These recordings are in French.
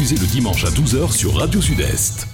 diffusée le dimanche à 12h sur Radio Sud-Est.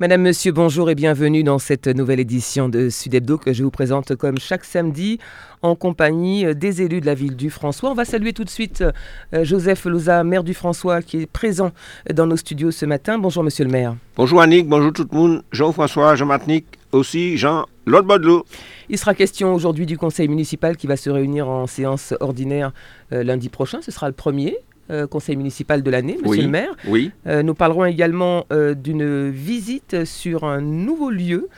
Madame, Monsieur, bonjour et bienvenue dans cette nouvelle édition de Sud Hebdo que je vous présente comme chaque samedi en compagnie euh, des élus de la ville du François. On va saluer tout de suite euh, Joseph Loza, maire du François, qui est présent dans nos studios ce matin. Bonjour Monsieur le maire. Bonjour Annick, bonjour tout le monde. Jean-François, Jean-Martinique, aussi Jean Baudelot. Il sera question aujourd'hui du conseil municipal qui va se réunir en séance ordinaire euh, lundi prochain. Ce sera le premier. Euh, conseil municipal de l'année, monsieur le maire. Oui. Euh, nous parlerons également euh, d'une visite sur un nouveau lieu.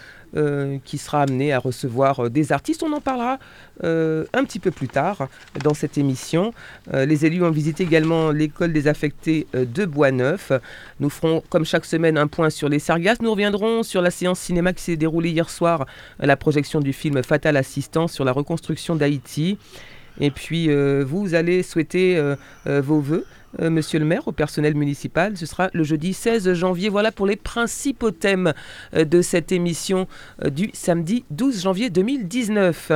qui sera amené à recevoir des artistes. On en parlera un petit peu plus tard dans cette émission. les élus ont visité également l'école des affectés de Bois-Neuf. Nous ferons, comme chaque semaine, un point sur les Sargasses. Nous reviendrons sur la séance cinéma qui s'est déroulée hier soir, la projection du film Fatal Assistance sur la reconstruction d'Haïti. Et puis, euh, vous allez souhaiter euh, euh, vos voeux, monsieur le maire, au personnel municipal. Ce sera le jeudi 16 janvier. Voilà pour les principaux thèmes de cette émission du samedi 12 janvier 2019.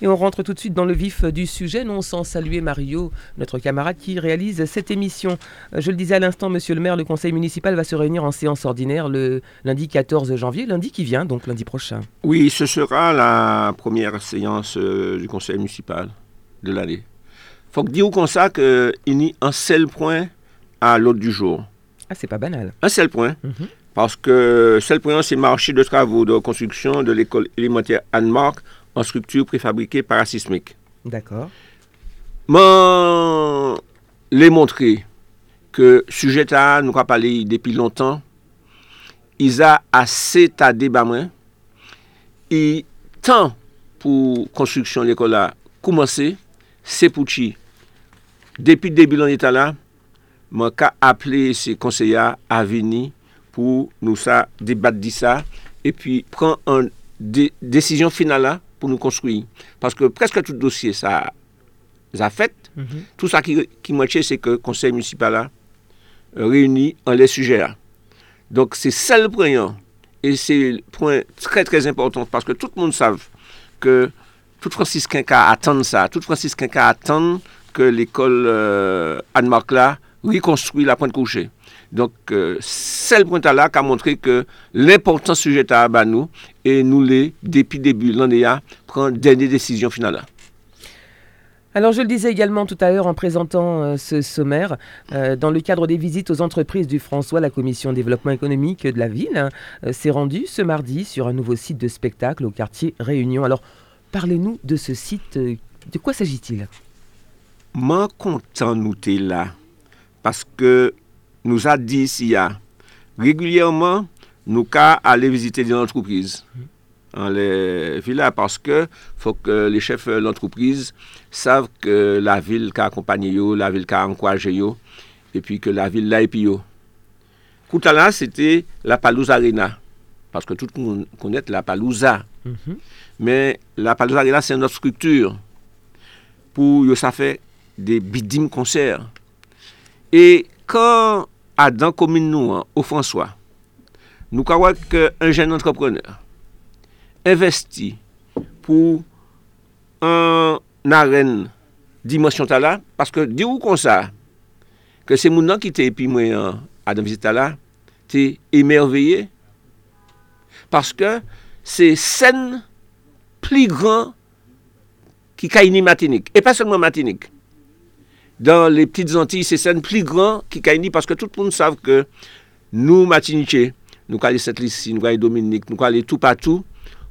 Et on rentre tout de suite dans le vif du sujet, non sans saluer Mario, notre camarade qui réalise cette émission. Je le disais à l'instant, monsieur le maire, le conseil municipal va se réunir en séance ordinaire le lundi 14 janvier, lundi qui vient, donc lundi prochain. Oui, ce sera la première séance du conseil municipal de l'année. faut que dire comme ça qu'il y a un seul point à l'ordre du jour. Ah, c'est pas banal. Un seul point. Mhm. Parce que seul point, c'est marché de travaux de construction de l'école élémentaire Anne-Marc en structure préfabriquée parasismique. D'accord. Mais les montrer que sujet à nous avons parlé depuis longtemps, ils ont assez à débat et tant pour construction de l'école a commencé, Sepouchi, depuis le début de l'état là, m'a appelé ces conseillers à venir pour nous ça, débattre de ça, et puis prendre une décision finale là pour nous construire. Parce que presque tout dossier, ça a fait. Mhm. Tout ça qui, qui c'est que le conseil municipal là, réunit en les sujets là. Donc c'est ça le point. Et c'est un point très très important parce que tout le monde sait que tout franciscain qui attend ça, tout franciscain qui attend que l'école euh, Anne-Marc là la pointe couchée. Donc, euh, c'est le point là qui a montré que l'important sujet à nous et nous les, depuis le début de l'année, prendre dernière décision finale. Alors je le disais également tout à l'heure en présentant euh, ce sommaire, dans le cadre des visites aux entreprises du François, la commission développement économique de la ville hein, s'est rendue ce mardi sur un nouveau site de spectacle au quartier Réunion. Alors Parlez-nous de ce site. Euh, de quoi s'agit-il? Moi, content nous là, parce que nous a dit ici, régulièrement, nous allons aller visiter des entreprises dans les villes parce que faut que les chefs de l'entreprise savent que la ville qui a accompagné la ville qui a encouragé et puis que la ville l'a épillé. là, c'était la Palouse Arena, parce que tout le monde connaît la Palouza. Mhm. men la palazade la se an lot struktur pou yo sa fe de bidim konser. E kan adan komin nou an, ou François, nou ka wak un jen entrepreneur, investi pou an aren dimensyon ta la, paske di ou kon sa, ke se moun nan ki te epi mwen an adan vizit ta la, te emerveye, paske se sen plus grand qui Kaini Martinique. Et pas seulement Martinique. Dans les petites Antilles, c'est scène plus grand qui Kaini parce que tout le monde sait que nous, Martiniquais, nous allons cette liste, nous allons Dominique, nous allons tout partout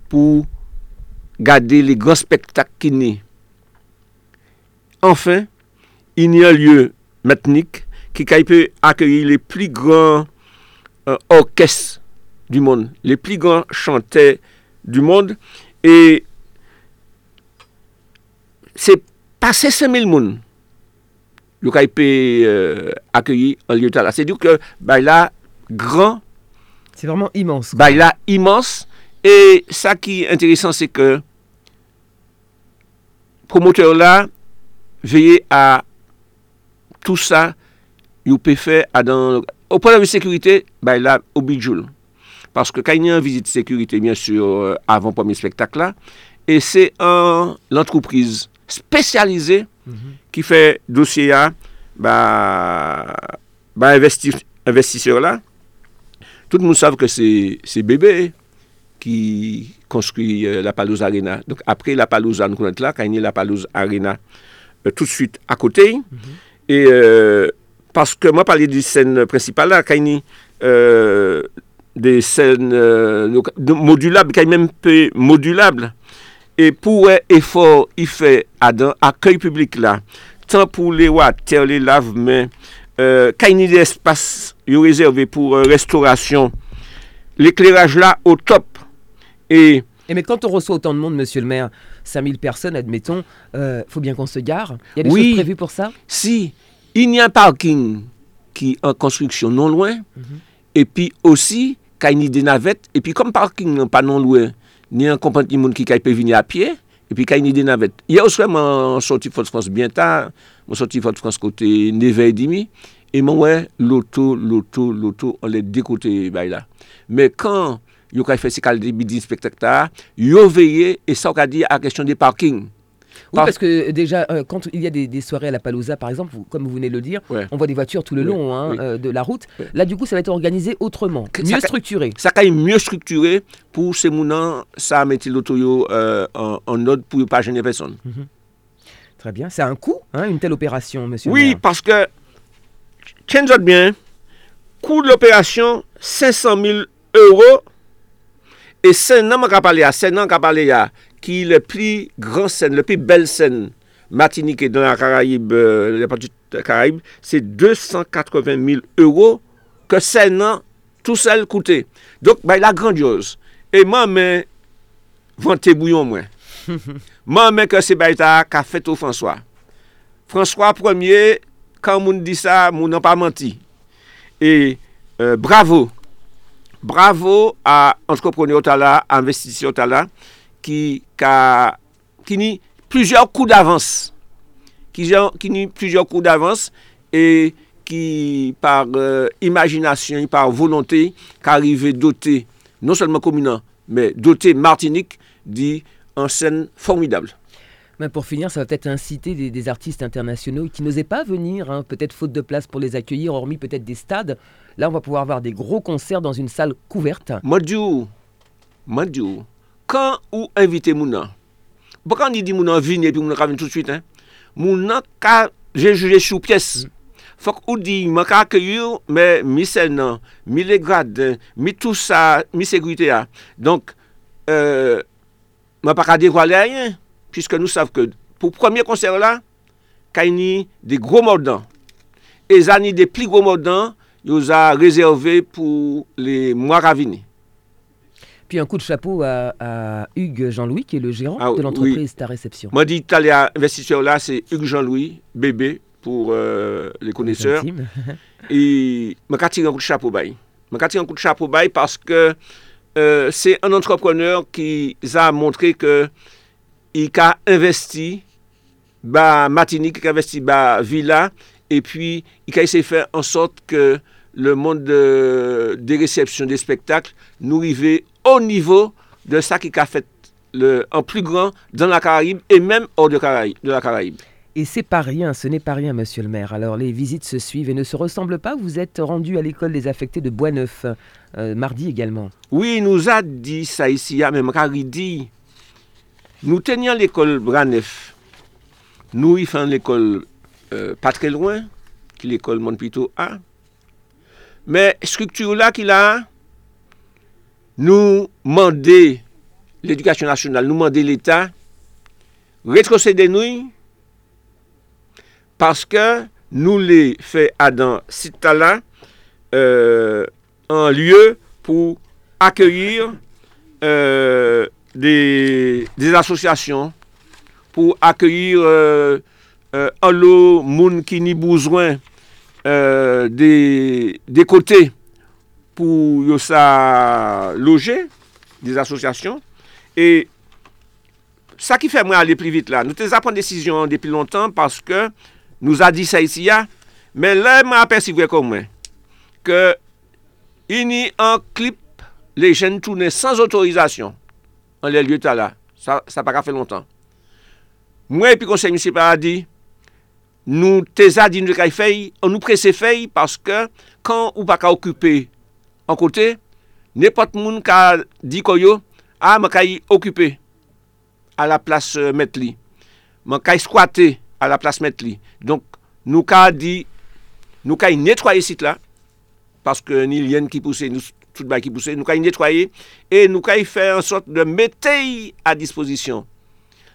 pour garder les grands spectacles qui nient. Enfin, il y a un lieu Martinique qui peut accueillir les plus grands euh, orchestres du monde, les plus grands chanteurs du monde. Et se pase 5.000 moun yo ka ipe euh, akyeyi an liyo tala. Se diyo ke bay la gran, se vreman imans, bay la imans, e sa ki enteresan se ke promoteur la veye a tout sa yo pe fe adan, ou pou la vi sekurite, bay la obidjoul. Paske ka yon vizit sekurite, bien sur, euh, avan pomi spektak la, e se an l'antrouprise mhm. fait dossier à bah, ba investisseur la, tout moun sav ke se bebe ki konskri la Palouse Arena. Donc apre la Palouse an konet la, la Palouse Arena tout suite akote. Et parce que moi parli di scène principale la, kani de scène modulable, kani même peu modulable. Et pou effort y fè adan akèy publik la, tan pou le wak ter le lav men, kani de espas yo rezerve pou restaurasyon, l'ekleraj la au top. Et mais quand on reçoit autant de monde, monsieur le maire, 5000 personnes, admettons, il faut bien qu'on se gare. Il y a des choses prévues pour ça? Si, il y a un parking qui est en construction non loin, et puis aussi, kani de navette, et puis comme parking pas non loin, ni an kompant ni moun ki kay pe vini apye, epi kay ni denavet. Ye ou sre man soti Fote France bientan, man soti Fote France kote neve e dimi, e man wè loto, loto, loto, an le dekote bay la. Me kan yo kay fè se kal de bidin spektakta, yo veye, e sa w ka di a kèsyon de parking. Oui, parce que déjà, euh, quand il y a des, des, soirées à la Palouza, par exemple, vous, comme vous venez de le dire, ouais. on voit des voitures tout le long hein, oui. euh, de la route. Là, du coup, ça va être organisé autrement, Que- mieux ça- structuré. Ça kay mieux structuré pour ces mounans, ça mette l'auto yo euh, en, en ordre pour pas gêner personne. Très bien. C'est un coût, hein, une telle opération, monsieur Oui, maire. parce que, tiens-toi bien, coût de l'opération, 500 000 euros, et c'est un homme qui a parlé à, c'est un homme qui a parlé ki le pli gran sen, le pli bel sen, Martinique et dans la Caraïbe, euh, la partie de la Caraïbe, c'est 280 000 euros que sen nan tout sel coûté. Donc, bah, la grandiose. Et moi, mais, vante bouillon moi. moi, mais que c'est baïta qu'a fait au François. François Ier, quand moun dit ça, moun n'a pas menti. Et euh, bravo. Bravo à entrepreneur Tala, investisseur Tala, qui, qui a qui ni plusieurs coups d'avance. Qui, qui plusieurs coups d'avance et qui, par euh, imagination, par volonté, qui arrive doté, non seulement communant, mais doté Martinique, dit en scène formidable. Mais pour finir, ça va peut-être inciter des, des artistes internationaux qui n'osaient pas venir, hein, peut-être faute de place pour les accueillir, hormis peut-être des stades. Là, on va pouvoir avoir des gros concerts dans une salle couverte. Mwen di Kan ou invite mounan? Bo kan di di mounan vini epi mounan ka vini tout suite, hein? Mounan ka jejuje sou piyes. Fok ou di, mwen ka akyeyo, me mi sen nan, mi le grad, mi tout sa, mi sekwite ya. Donk, euh, mwen pa ka devwale a yen, piske nou sav ke pou premier konser la, kay ni de gro mordan. E zani de pli gro mordan, yo za rezerve pou le mwa ka vini. Puis un coup de chapeau à, à Hugues Jean-Louis, qui est le gérant Ah, de l'entreprise oui. Ta Réception. Moi, dit à investisseur là, c'est Hugues Jean-Louis, bébé, pour euh, les connaisseurs. Et je tirer un coup de chapeau bail. Je tirer un coup de chapeau bail parce que euh, c'est un entrepreneur qui a montré que il a investi bah Martinique, il a investi bah Villa et puis il a essayé de faire en sorte que le monde de- des réceptions des spectacles nous arrivait au niveau de ça qui a fait le, en plus grand dans la Caraïbe et même hors de, Caraïbe, de la Caraïbe. Et c'est pas rien, ce n'est pas rien, monsieur le maire. Alors les visites se suivent et ne se ressemblent pas. Vous êtes rendu à l'école des affectés de Boisneuf, euh, mardi également. Oui, il nous a dit ça ici, ah, même car il dit, nous tenions l'école Branef, nous y faisons l'école euh, pas très loin, qui est l'école Montpito A, mais structure là qu'il a, nou mande l'edukasyon nasyonal, nou mande l'Etat, retrosede nou, paske nou le fe adan sitala euh, an lye pou akyeir euh, des asosyasyon, pou akyeir euh, an lo moun ki ni bouzwen de kote, pou yo sa loje, des asosyasyon, e sa ki fè mwen ale pli vit la, nou te zapon desisyon depi lontan, paske nou a di sa iti ya, men lè mwen apercivwe kon mwen, ke ini an klip le jen toune sans otorizasyon, an lè lye ta la, sa, sa pa ka fè lontan. Mwen epi konsey misi pa a di, nou te za di nou de kay fey, an nou prese fey, paske kan ou pa ka okupe an kote, nepot moun ka di koyo, a man kay okupe a la plas met li. Man kay skwate a la plas met li. Donk nou ka di, nou kay netwaye sit la, paske ni lyen ki puse, nou tout ba ki puse, nou kay netwaye, e nou kay fè an sot de metey a disposisyon.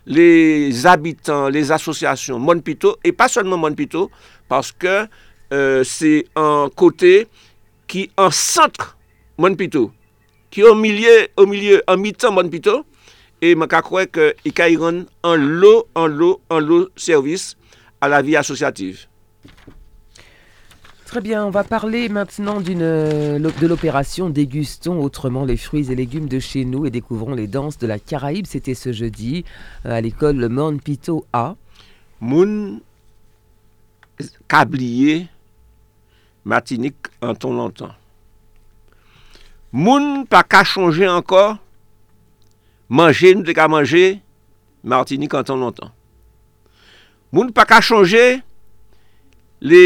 les habitants, les associations Monpito, et pas seulement Monpito, parce que euh, c'est un côté qui en centre Monpito, qui au milieu, au milieu, en mi-temps Monpito, et je crois qu'il y a un lot, un lot, un lot service à la vie associative. Très bien, on va parler maintenant euh, de l'opération Dégustons autrement les fruits et légumes de chez nous et découvrons les danses de la Caraïbe. C'était ce jeudi euh, à l'école Le Monde Pito A. Moun cablier Martinique an ton lontan. Moun pa ka chonje ankor, manje nou te ka manje, Martinique an ton lontan. Moun pa ka chonje, le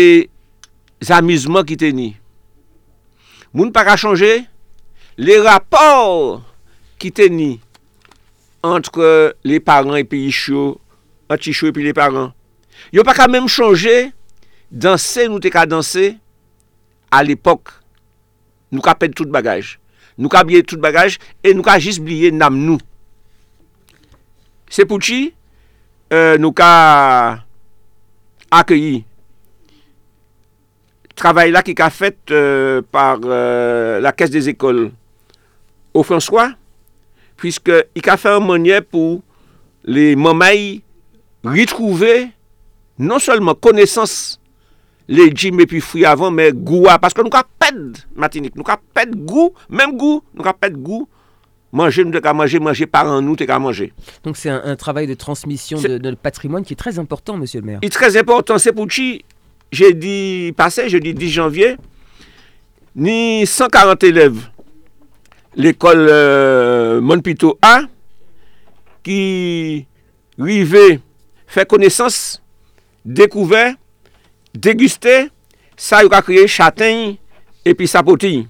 zamizman ki te ni. Moun pa ka chonje, le rapor ki te ni antre le paran epi isyo, anti isyo epi le paran. Yo pa ka menm chonje, danse nou te ka danse, al epok, nou ka ped tout bagaj. Nou ka blye tout bagaj, e nou ka jis blye nam nou. Se pouchi, euh, nou ka akyeyi travay la ki ka fet euh, par euh, la kes des ekol ou François, pwiske i ka fe an monye pou le mamay ritrouve non solman konesans les gym et puis fruits avant, mais goût, parce que nous avons pas de matinique, nous avons pas de goût, même goût, nous avons pas de goût. Manger, nous avons manger, manger par an, nous avons manger. Donc c'est un, travail de transmission de, notre patrimoine qui est très important, monsieur le maire. Il est très important, c'est pour qui? J'ai dit passé, jeudi 10 janvier, ni 140 élèves, l'école euh, Monpito A, qui rivaient faire connaissance, découvert, deguste, sa yo ka kriye chateng epi sapoti.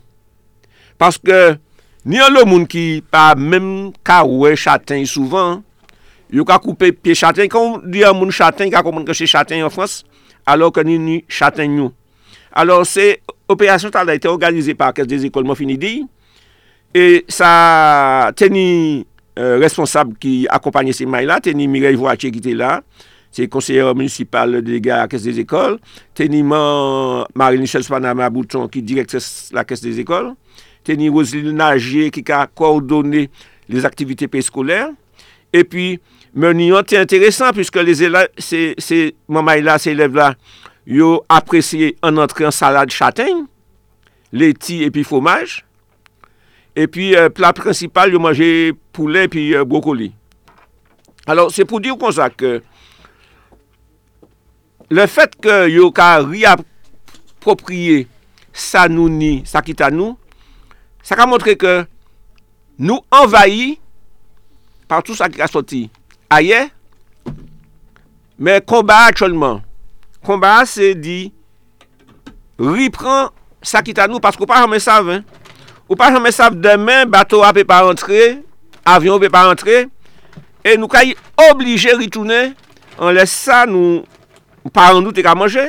Paske ni an lo moun ki pa menm ka wè chateng souvan, yo ka koupe piye chateng. Kan di an moun chateng, ka kon moun kèche chateng an Frans, alò ke ni ni chateng nou. Alò se operasyon tal da ite organize pa kes de zikol moun fini di, e sa teni euh, responsab ki akopanye se may la, teni Mireille Voitier ki te la, c'est conseillère municipale déléguée à la Caisse des écoles. Teniment Marie-Michel Spanama Bouton qui directrice la Caisse des écoles. Tenir Roselyne Nagier qui a coordonné les activités préscolaires. Et puis, Meunion, c'est intéressant puisque les élèves, c'est, c'est, là, ces élèves-là, ils ont apprécié en entrée en salade châtaigne, laiti et puis fromage. Et puis, euh, plat principal, ils ont mangé poulet et puis euh, brocoli. Alors, c'est pour dire qu'on ça que le fet ke yo ka riapopriye sa nou ni, sa ki ta nou, sa ka montre ke nou envayi par tout sa ki ka soti. Aye, men komba atcholman. Komba se di ripran sa ki ta nou, paske ou pa jame sav, hein? ou pa jame sav demen, bato a pe pa rentre, avyon pe pa rentre, e nou ka yi oblige ritounen, an les sa nou ou par an nou te ka manje,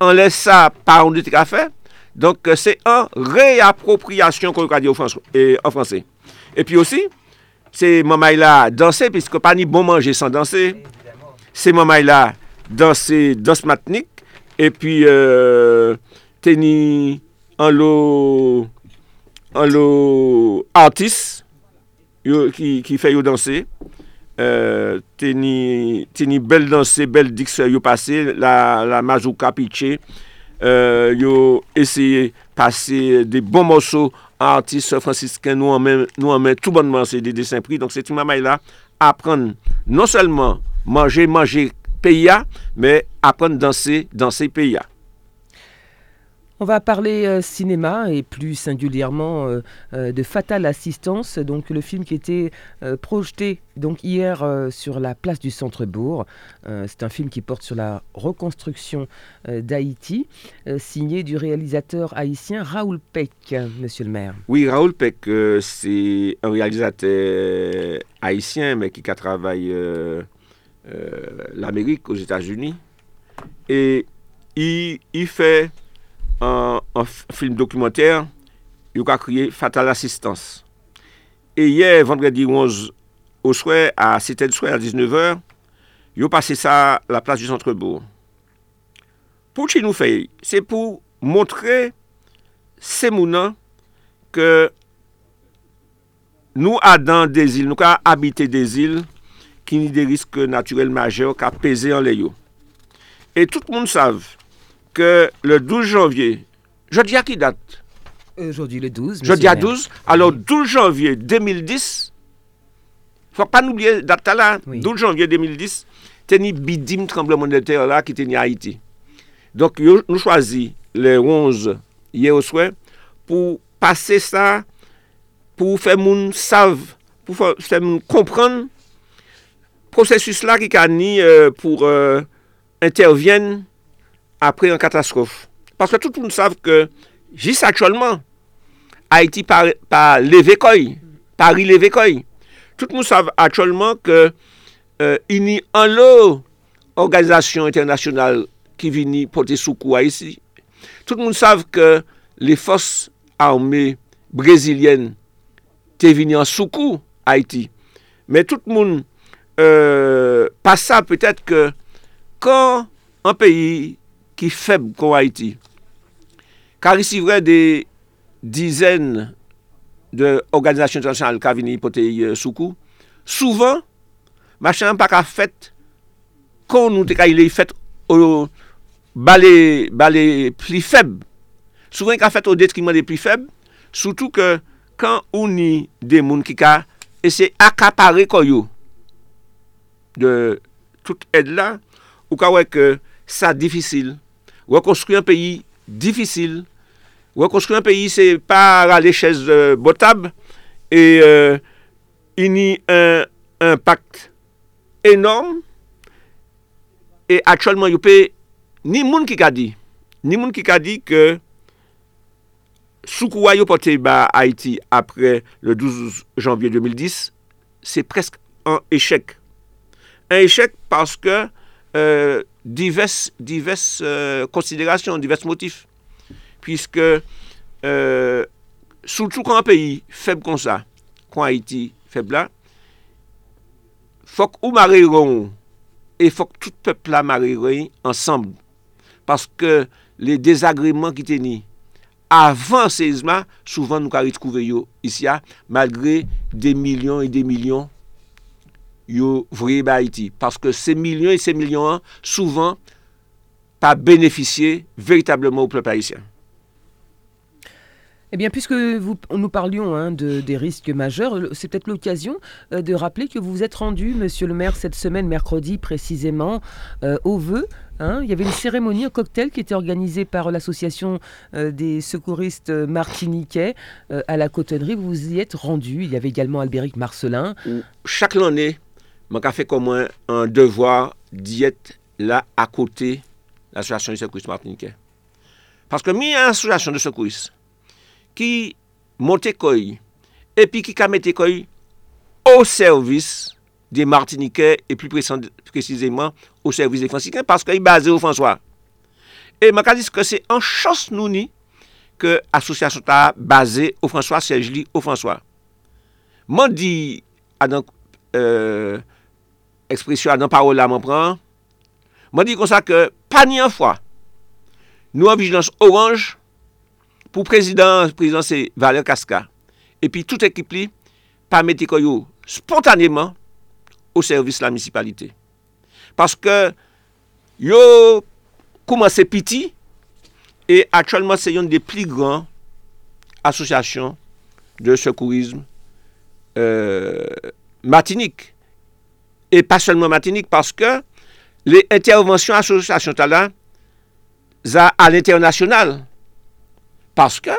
an lè sa par an nou te ka fè, donk euh, se an reapropriasyon kon yo ka di an franse. E pi osi, se mamay la danse, piske pa ni bon manje san danse, se mamay la danse dans matnik, e pi euh, teni an lo an lo artis, yo, ki, ki fè yo danse, Euh, teni, teni bel danse, bel dikse yo pase, la, la majou kapiche, euh, yo eseye pase de bon moso an artiste fransisken nou an men tout bonman se de desen pri. Donk se ti mamay la apren non selman manje, manje peya, me apren danse, danse peya. On va parler euh, cinéma et plus singulièrement euh, euh, de Fatal Assistance, donc le film qui était projeté donc hier sur la place du Centre-Bourg. C'est un film qui porte sur la reconstruction d'Haïti, signé du réalisateur haïtien Raoul Peck, monsieur le maire. Oui, Raoul Peck, c'est un réalisateur haïtien, mais qui a travaillé l'Amérique aux États-Unis. Et il, il fait an film dokumenter, yo ka kriye Fatal Assistance. E ye, vendredi 11 au souè, a 7 souè, a 19h, yo pase sa la plas du centre-bourg. Pou chi nou fey? Se pou montre se mounan ke nou adan des il, nou ka habite des il, ki ni de riske naturel maje, ou ka peze an le yo. E tout moun sav, que le 12 janvier, je dis à qui date euh, Aujourd'hui le 12. Jeudi à 12. Alors 12 janvier 2010, il faut pas oublier date là, oui. 12 janvier 2010, tenu bidim tremblement de terre là qui tenait Haïti. Donc yo, nous choisis le 11 hier au soir pour passer ça pour faire moun savent, pour faire moun comprendre processus là qui a ni euh, pour euh, interviennent apre yon katastrofe. Paske tout moun sav ke, jis aktualman, Haiti pa, pa leve koy, pari leve koy. Tout moun sav aktualman ke, euh, ini an lo, organizasyon internasyonal ki vini pote soukou a isi. Tout moun sav ke, le fos arme brezilyen te vini an soukou Haiti. Men tout moun, euh, pa sa petet ke, kan an peyi ki feb kon Haiti. Kar isi vre de dizen de organizasyon internasyonal ka vini poteye euh, soukou, souvan, machan pa ka fet kon nou te ka ilè fet o balè, balè pli feb. Souvan ka fet o detriman de pli feb, soutou ke kan ou ni de moun ki ka ese akapare koyo de tout ed la, ou ka wè ke sa difisil rekonstruy an peyi difisil. Rekonstruy an peyi se pa rale ches euh, botab e euh, ini un, un pakt enorm e atcholman yo pe ni moun ki ka di ni moun ki ka di ke soukouwa yo pote ba Haiti apre le 12 janvye 2010 se presk an eshek. An eshek paske euh, diverses, diverses euh, considérations, divers motifs. Puisque, euh, surtout quand un pays faible comme ça, quand Haïti faible là, faut que nous et faut que tout le peuple là ensemble. Parce que les désagréments qui tenaient avant le séisme, souvent nous avons retrouvé ici, malgré des millions et des millions yo vrai Haïti. Parce que ces millions et ces millions, souvent, pas bénéficié véritablement au peuple haïtien. Eh bien, puisque vous, nous parlions hein, de, des risques majeurs, c'est peut-être l'occasion euh, de rappeler que vous vous êtes rendu, monsieur le maire, cette semaine, mercredi précisément, euh, au Vœu. Hein. il y avait une cérémonie, un cocktail qui était organisé par l'association euh, des secouristes martiniquais à la cotonnerie. Vous vous y êtes rendu. Il y avait également Albéric Marcelin. Chaque année, man ka fe komwen an devwa diyet la akote l'asolasyon de sekouris Martinique. Paske mi an asolasyon de sekouris ki monte koy epi ki kamete koy ou servis de Martinique e pli precizeman ou servis de Fransiken paske yi baze ou François. E man ka dis ke se an chos nou ni ke asosyasyon ta baze ou François, Serge Lee ou François. Man di ah, adan euh, ekspresyon nan parol la mwen pran, mwen di kon sa ke pa ni an fwa, nou an vijilans oranj, pou prezidans, prezidans se Valer Kaska, epi tout ekip li, pa meti koyo spontaneman, ou servis la misipalite. Paske, yo kouman se piti, e atchonman se yon de pli gran asosyasyon de sekourisme euh, matinik. et pas seulement Martinique, parce que les interventions associations talent à l'international. Parce que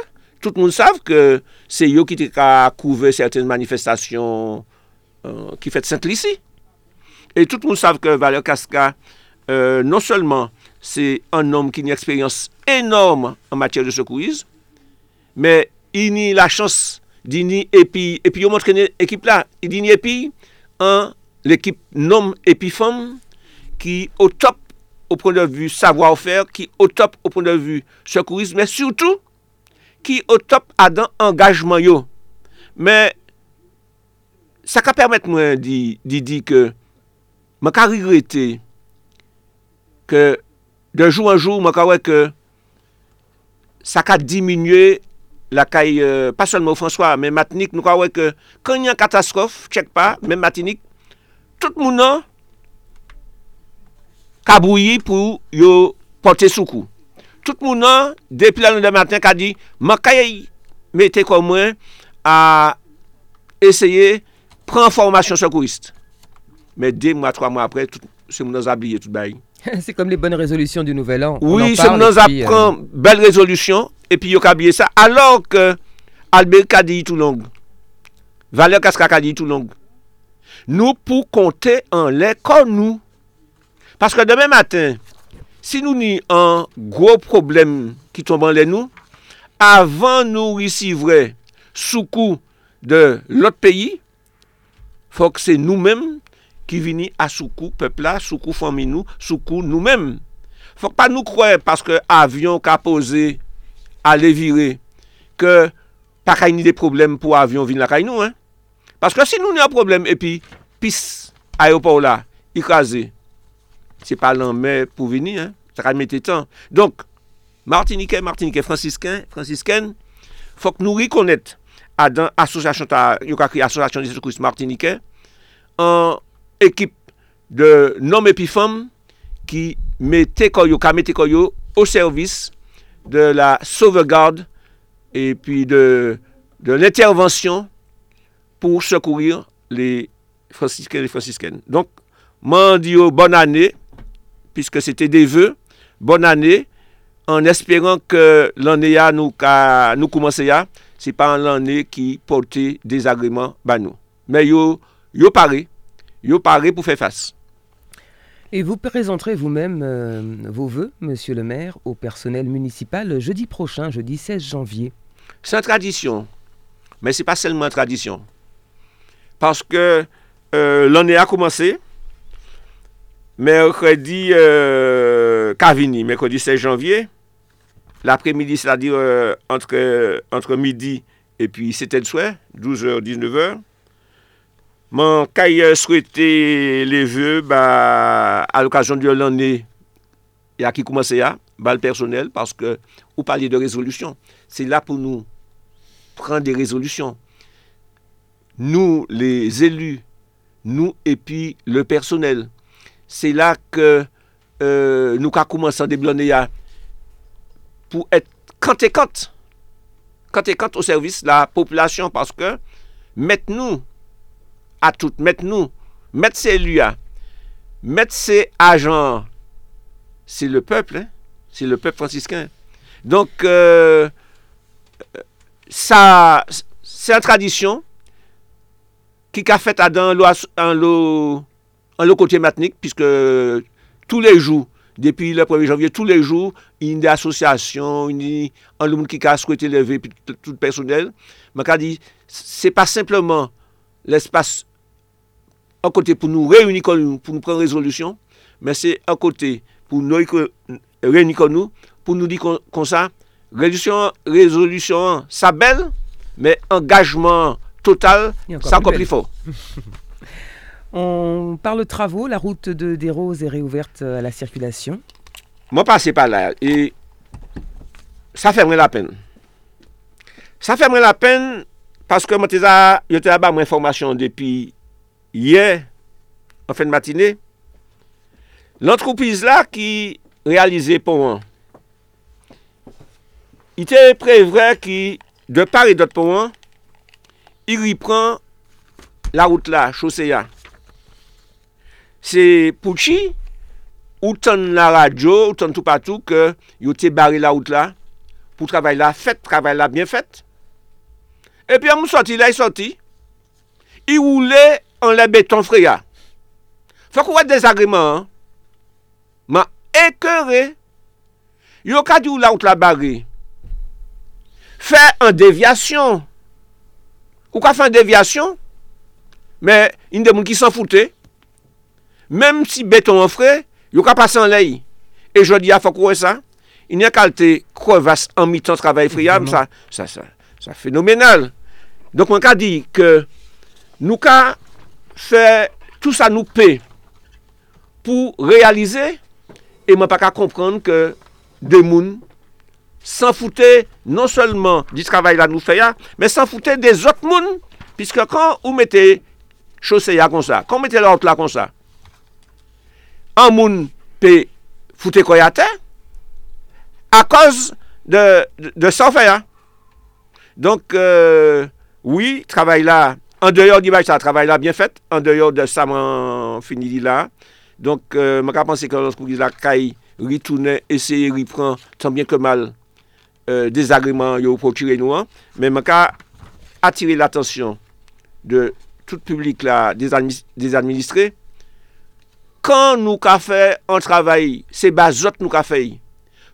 tout le monde savent que c'est eux qui a couvert certaines manifestations euh, qui fêtent Sainte-Lucie. Et tout le monde savent que Valère Casca, euh, non seulement c'est un homme qui a une expérience énorme en matière de secourisme, mais il n'y la chance d'y et puis, et puis on montre l'équipe là, il n'y et puis en l'équipe nom et puis femme qui au top au point de vue savoir-faire, qui au top au point de vue secourisme, mais surtout qui au top a dans engagement yo. Mais ça va permettre moi de dire que ma regretter que de jour en jour, je que ça a diminué la caille, euh, pas seulement François, mais Matinique, nous croyons que quand il y a une catastrophe, check pas, même Matinique, tout moun nan kabouyi pou yo pote soukou. Tout moun nan, depi la nou de matin ka di, man kaye mette kon mwen a eseye pren formasyon soukourist. Men 2 mwa, 3 mwa apre, se moun nan zabliye tout bayi. c'est comme les bonnes résolutions du Nouvel An. Oui, c'est nous apprend euh... belle résolution et puis il a oublié ça. Alors que Albert Kadi tout long, Valère Casca Kadi tout long, nou pou konte an lè kon nou. Paske demè matin, si nou ni an gro problem ki tomban lè nou, avan nou risivre soukou de lot peyi, fok se nou mèm ki vini a soukou pepla, soukou fami nou, soukou nou mèm. Fok pa nou kwe paske avyon ka pose ale vire ke pa kay ni de problem pou avyon vin la kay nou, hein? Paske si nou nou a problem epi pis ayopo la ikaze, se pa lan mè pou vini, sa ka mette tan. Donk, Martiniken, Martiniken, Francisken, Francisken, fok nou rikonet adan asosasyon ta, yo kakri asosasyon de Christ Martiniken, an ekip de nom epi fam ki mette koyo, ka mette koyo o servis de la sauvegarde epi de, de l'intervention pou sekourir le Franciscain et Franciscaine. Donk, man diyo bon anè, puisque c'était des vœux, bonne année, en espérant que l'année à nous, nous commencer à, c'est pas l'année qui portait des agréments bah nous. Mais yo, yo paré, yo paré pour faire face. Et vous présenterez vous-même euh, vos vœux, monsieur le maire, au personnel municipal jeudi prochain, jeudi 16 janvier. C'est une tradition, mais c'est pas seulement une tradition. Paske euh, l'anè a komanse, mèrkredi euh, Kavini, mèrkredi 16 janvye, l'après-midi, c'est-à-dire euh, entre, entre midi et puis 7 de soir, 12h, 19h, man kaye souwete le vye a l'okasyon di l'anè ya ki koumanse ya, bal personel, paske ou pali de rezolusyon. Se la pou nou pran de rezolusyon. Nous, les élus, nous et puis le personnel c'est là que euh, nous avons commencé à déblonner pour être quand et quand, quand et quand au service de la population parce que mettez-nous à tout, mettez-nous, mettez ces élus, mettez ces agents, c'est le peuple, hein, c'est le peuple franciscain. Donc, euh, ça, c'est une tradition qui a fait à dans le côté matinique, puisque tous les jours, depuis le 1er janvier, tous les jours, il y a des associations, il y a un qui a souhaité lever, tout le personnel. Mais dit, c'est pas simplement l'espace un côté pour nous réunir, pour nous prendre résolution, mais c'est un côté pour nous réunir nous, pour nous dire comme ça, résolution, résolution, ça belle, mais engagement total, ça encore plus fort. On parle de travaux, la route de, des Roses est réouverte à la circulation. Moi, passé par là et ça ferait la peine. Ça ferait la peine parce que moi, j'ai eu mon information depuis hier, en fin de matinée. L'entreprise là qui réalisait pour moi, il était prévu qui, de part et d'autre pour moi, I ripran la wout la, chose ya. Se Pouchi, ou tan la radyo, ou tan tout patou, ke yo te bari la wout la, pou travay la fet, travay la bien fet. E pi a mou soti, la yi soti, yi woule an la beton freya. Fak wad desagreman, man ekere, yo kadi ou la wout la bari. Fè an devyasyon, Ou ka fè an devyasyon, men yon de moun ki s'an foute, menm si beton an fre, yo ka pase an lei. E jodi a fò kouwe sa, yon yon kalte krevas an mitan travay friyam, non. sa, sa, sa, sa fenomenal. Donk mwen ka di ke nou ka fè tout sa nou pe pou realize, e mwen pa ka komprende ke de moun s'en foutait non seulement du travail là nous fait mais s'en foutait des autres mounes. Puisque quand vous mettez chaussée comme ça, quand vous mettez l'autre là comme ça, un moun peut foutre quoi à terre à cause de, de, de s'en faire. Donc, euh, oui, travail là, en dehors du ça, travail là bien fait, en dehors de ça, man, fini là. Donc, euh, je euh, pense que lorsque vous la caille, retourner, essayer, reprendre, tant bien que mal. Euh, des agréments pour procurer nous, hein. mais je attirer l'attention de tout le public là, des, des administrés. Quand nous avons fait un travail, c'est bazot nous avons fait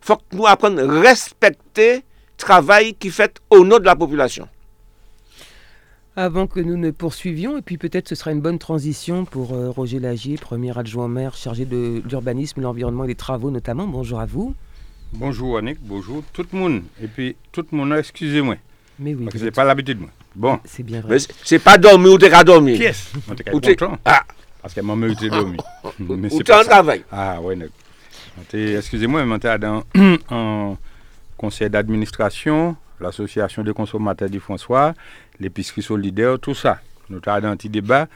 faut que nous apprenions à respecter le travail qui fait au nom de la population. Avant que nous ne poursuivions, et puis peut-être ce sera une bonne transition pour euh, Roger Lagier, premier adjoint maire chargé de l'urbanisme, l'environnement et des travaux notamment. Bonjour à vous. Bonjour Annick, bonjour tout le monde. Et puis tout le monde, excusez-moi. Mais oui. Parce que c'est pas l'habitude. Moi. Bon. C'est bien vrai. C'est pas dormi ou t'es pas dormi. Yes. Ou t'es Ah. Parce qu'elle m'a mérité dormi. Ou t'es en travail. Ah ouais, Excusez-moi, mais j'étais dans un conseil d'administration, l'association des consommateurs du François, l'épicerie solidaire, tout ça. Nous avons dans un petit débat.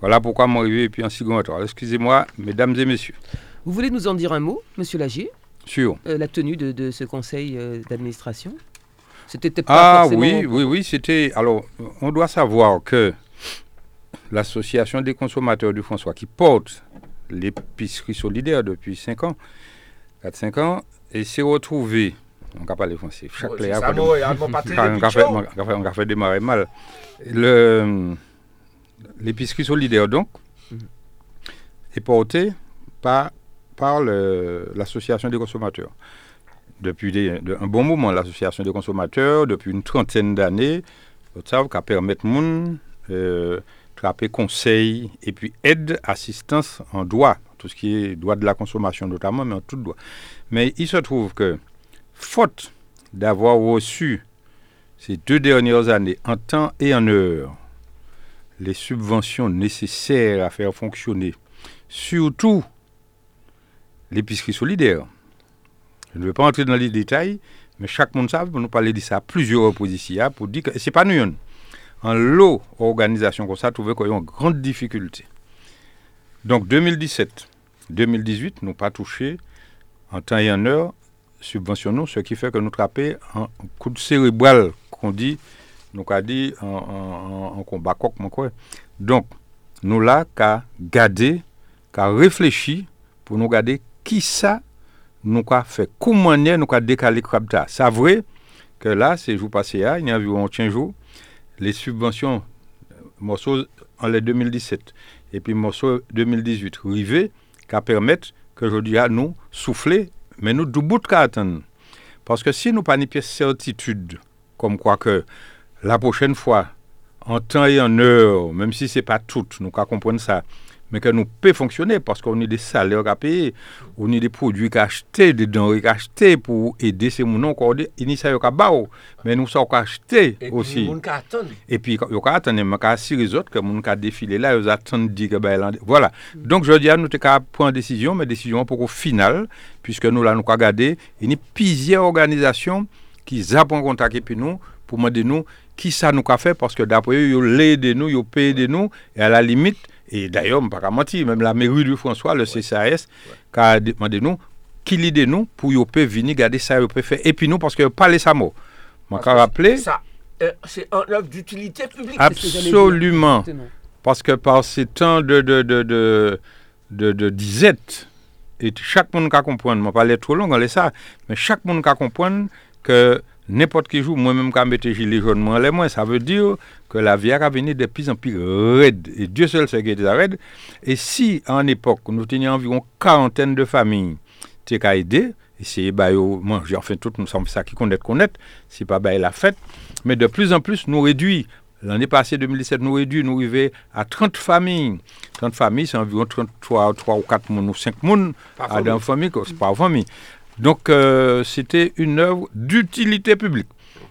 Voilà pourquoi je suis arrivé puis en second Excusez-moi, mesdames et messieurs. Vous voulez nous en dire un mot, monsieur Lagier? Sur euh, La tenue de, ce conseil euh, d'administration C'était pas Ah oui, oui, oui, c'était... Alors, on doit savoir que l'association des consommateurs du François qui porte l'épicerie solidaire depuis 5 ans, 4-5 ans, et s'est retrouvé, on va parler français, chaque clair, on a fait démarrer mal. L'épicerie solidaire, donc, mhm. est portée par, par l'association des consommateurs. Depuis un bon moment, l'association des consommateurs, depuis une trentaine d'années, vous savez, qui permet de euh, conseil et puis aide, assistance en droit, tout ce qui est droit de la consommation notamment, mais en tout droit. Mais il se trouve que, faute d'avoir reçu ces deux dernières années, en temps et en heure, les subventions nécessaires à faire fonctionner, surtout l'épicerie solidaire. Je ne vais pas entrer dans les détails, mais chaque monde pour nous parler de ça plusieurs reprises ici, pour dire que ce n'est pas nous en lot organisation comme ça, trouvé qu'il y a une grande difficulté. Donc 2017, 2018, nous pas touché en temps et en heure subventionnons, ce qui fait que nous trappons un coup de cérébral qu'on dit, nous a dit en, combat coq, quoi. Donc, nous là qu'à garder, qu'à réfléchir pour nous garder qui ça nous a fait, comment nous a décalé ça. C'est vrai que là, ces jours passés, il y a environ 15 jours, les subventions, morceaux en les 2017 et puis morceaux 2018 arrivés, qui permettent que je nous souffler, mais nous du de attendre. Parce que si nous pas une certitude, comme quoi que la prochaine fois, en temps et en heure, même si ce n'est pas tout, nous comprendre ça, mais que nous peut fonctionner parce qu'on a des salaires à payer, on a des produits à acheter, des denrées à acheter pour aider ces gens qu'on a initié à bao mais nous sommes acheter aussi. Et puis il y a attendre mais qu'à si les autres que mon qu'à défilé là, ils attendent dire que voilà. Donc je dis à nous qu'à prendre décision mais décision pour au final puisque nous là nous avons regardé, il y a plusieurs organisations qui ont contact avec nous pour demander nous qui ça nous a fait parce que d'après eux ils l'aident nous, ils payent de nous et à la limite Et d'ailleurs, pas mentir, même la mairie de François, le CCAS, qui a demandé nous, qui l'idée nous, pour qu'ils peut venir garder ça, ils peut faire. Et puis nous, parce que pas les mot. Je vais rappeler. Ça, euh, c'est un œuvre d'utilité publique. Absolument. Parce que par ces temps de, de, de, de, de, disette, et chaque monde qui comprendre, je ne vais pas aller trop long, on ça, mais chaque monde qui comprendre que n'importe qui jour, moi-même, quand je gilet jaune, moi, les moins, ça veut dire que la vie a venu de plus en plus raide. Et Dieu seul sait qui était raide. Et si, en époque, nous tenions environ quarantaine de familles, tu qu'à aider, essayer bah, manger, enfin, tout, nous sommes ça qui connaît, connaître, c'est pas bah, la fête. Mais de plus en plus, nous réduit. L'année passée, 2017, nous réduit, nous arrivons à 30 familles. 30 familles, c'est environ 33, 3 ou 4 moun ou 5 moun à dans famille, c'est pas famille. Donc, euh, c'était une œuvre d'utilité publique.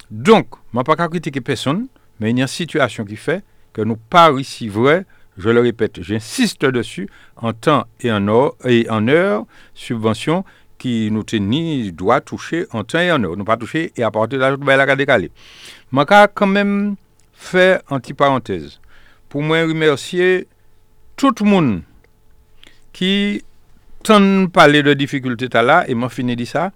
Donc, je ne pas critiquer personne, mais il y a une situation qui fait que nous pas ici vrai, je le répète, j'insiste dessus, en temps et en heure, subvention qui nous tenait, doit toucher en temps et en heure. Nous pas toucher et apporter la la décalé. Je quand même faire une petite parenthèse pour moi remercier tout le monde qui tente parler de difficultés là et m'a fini dit ça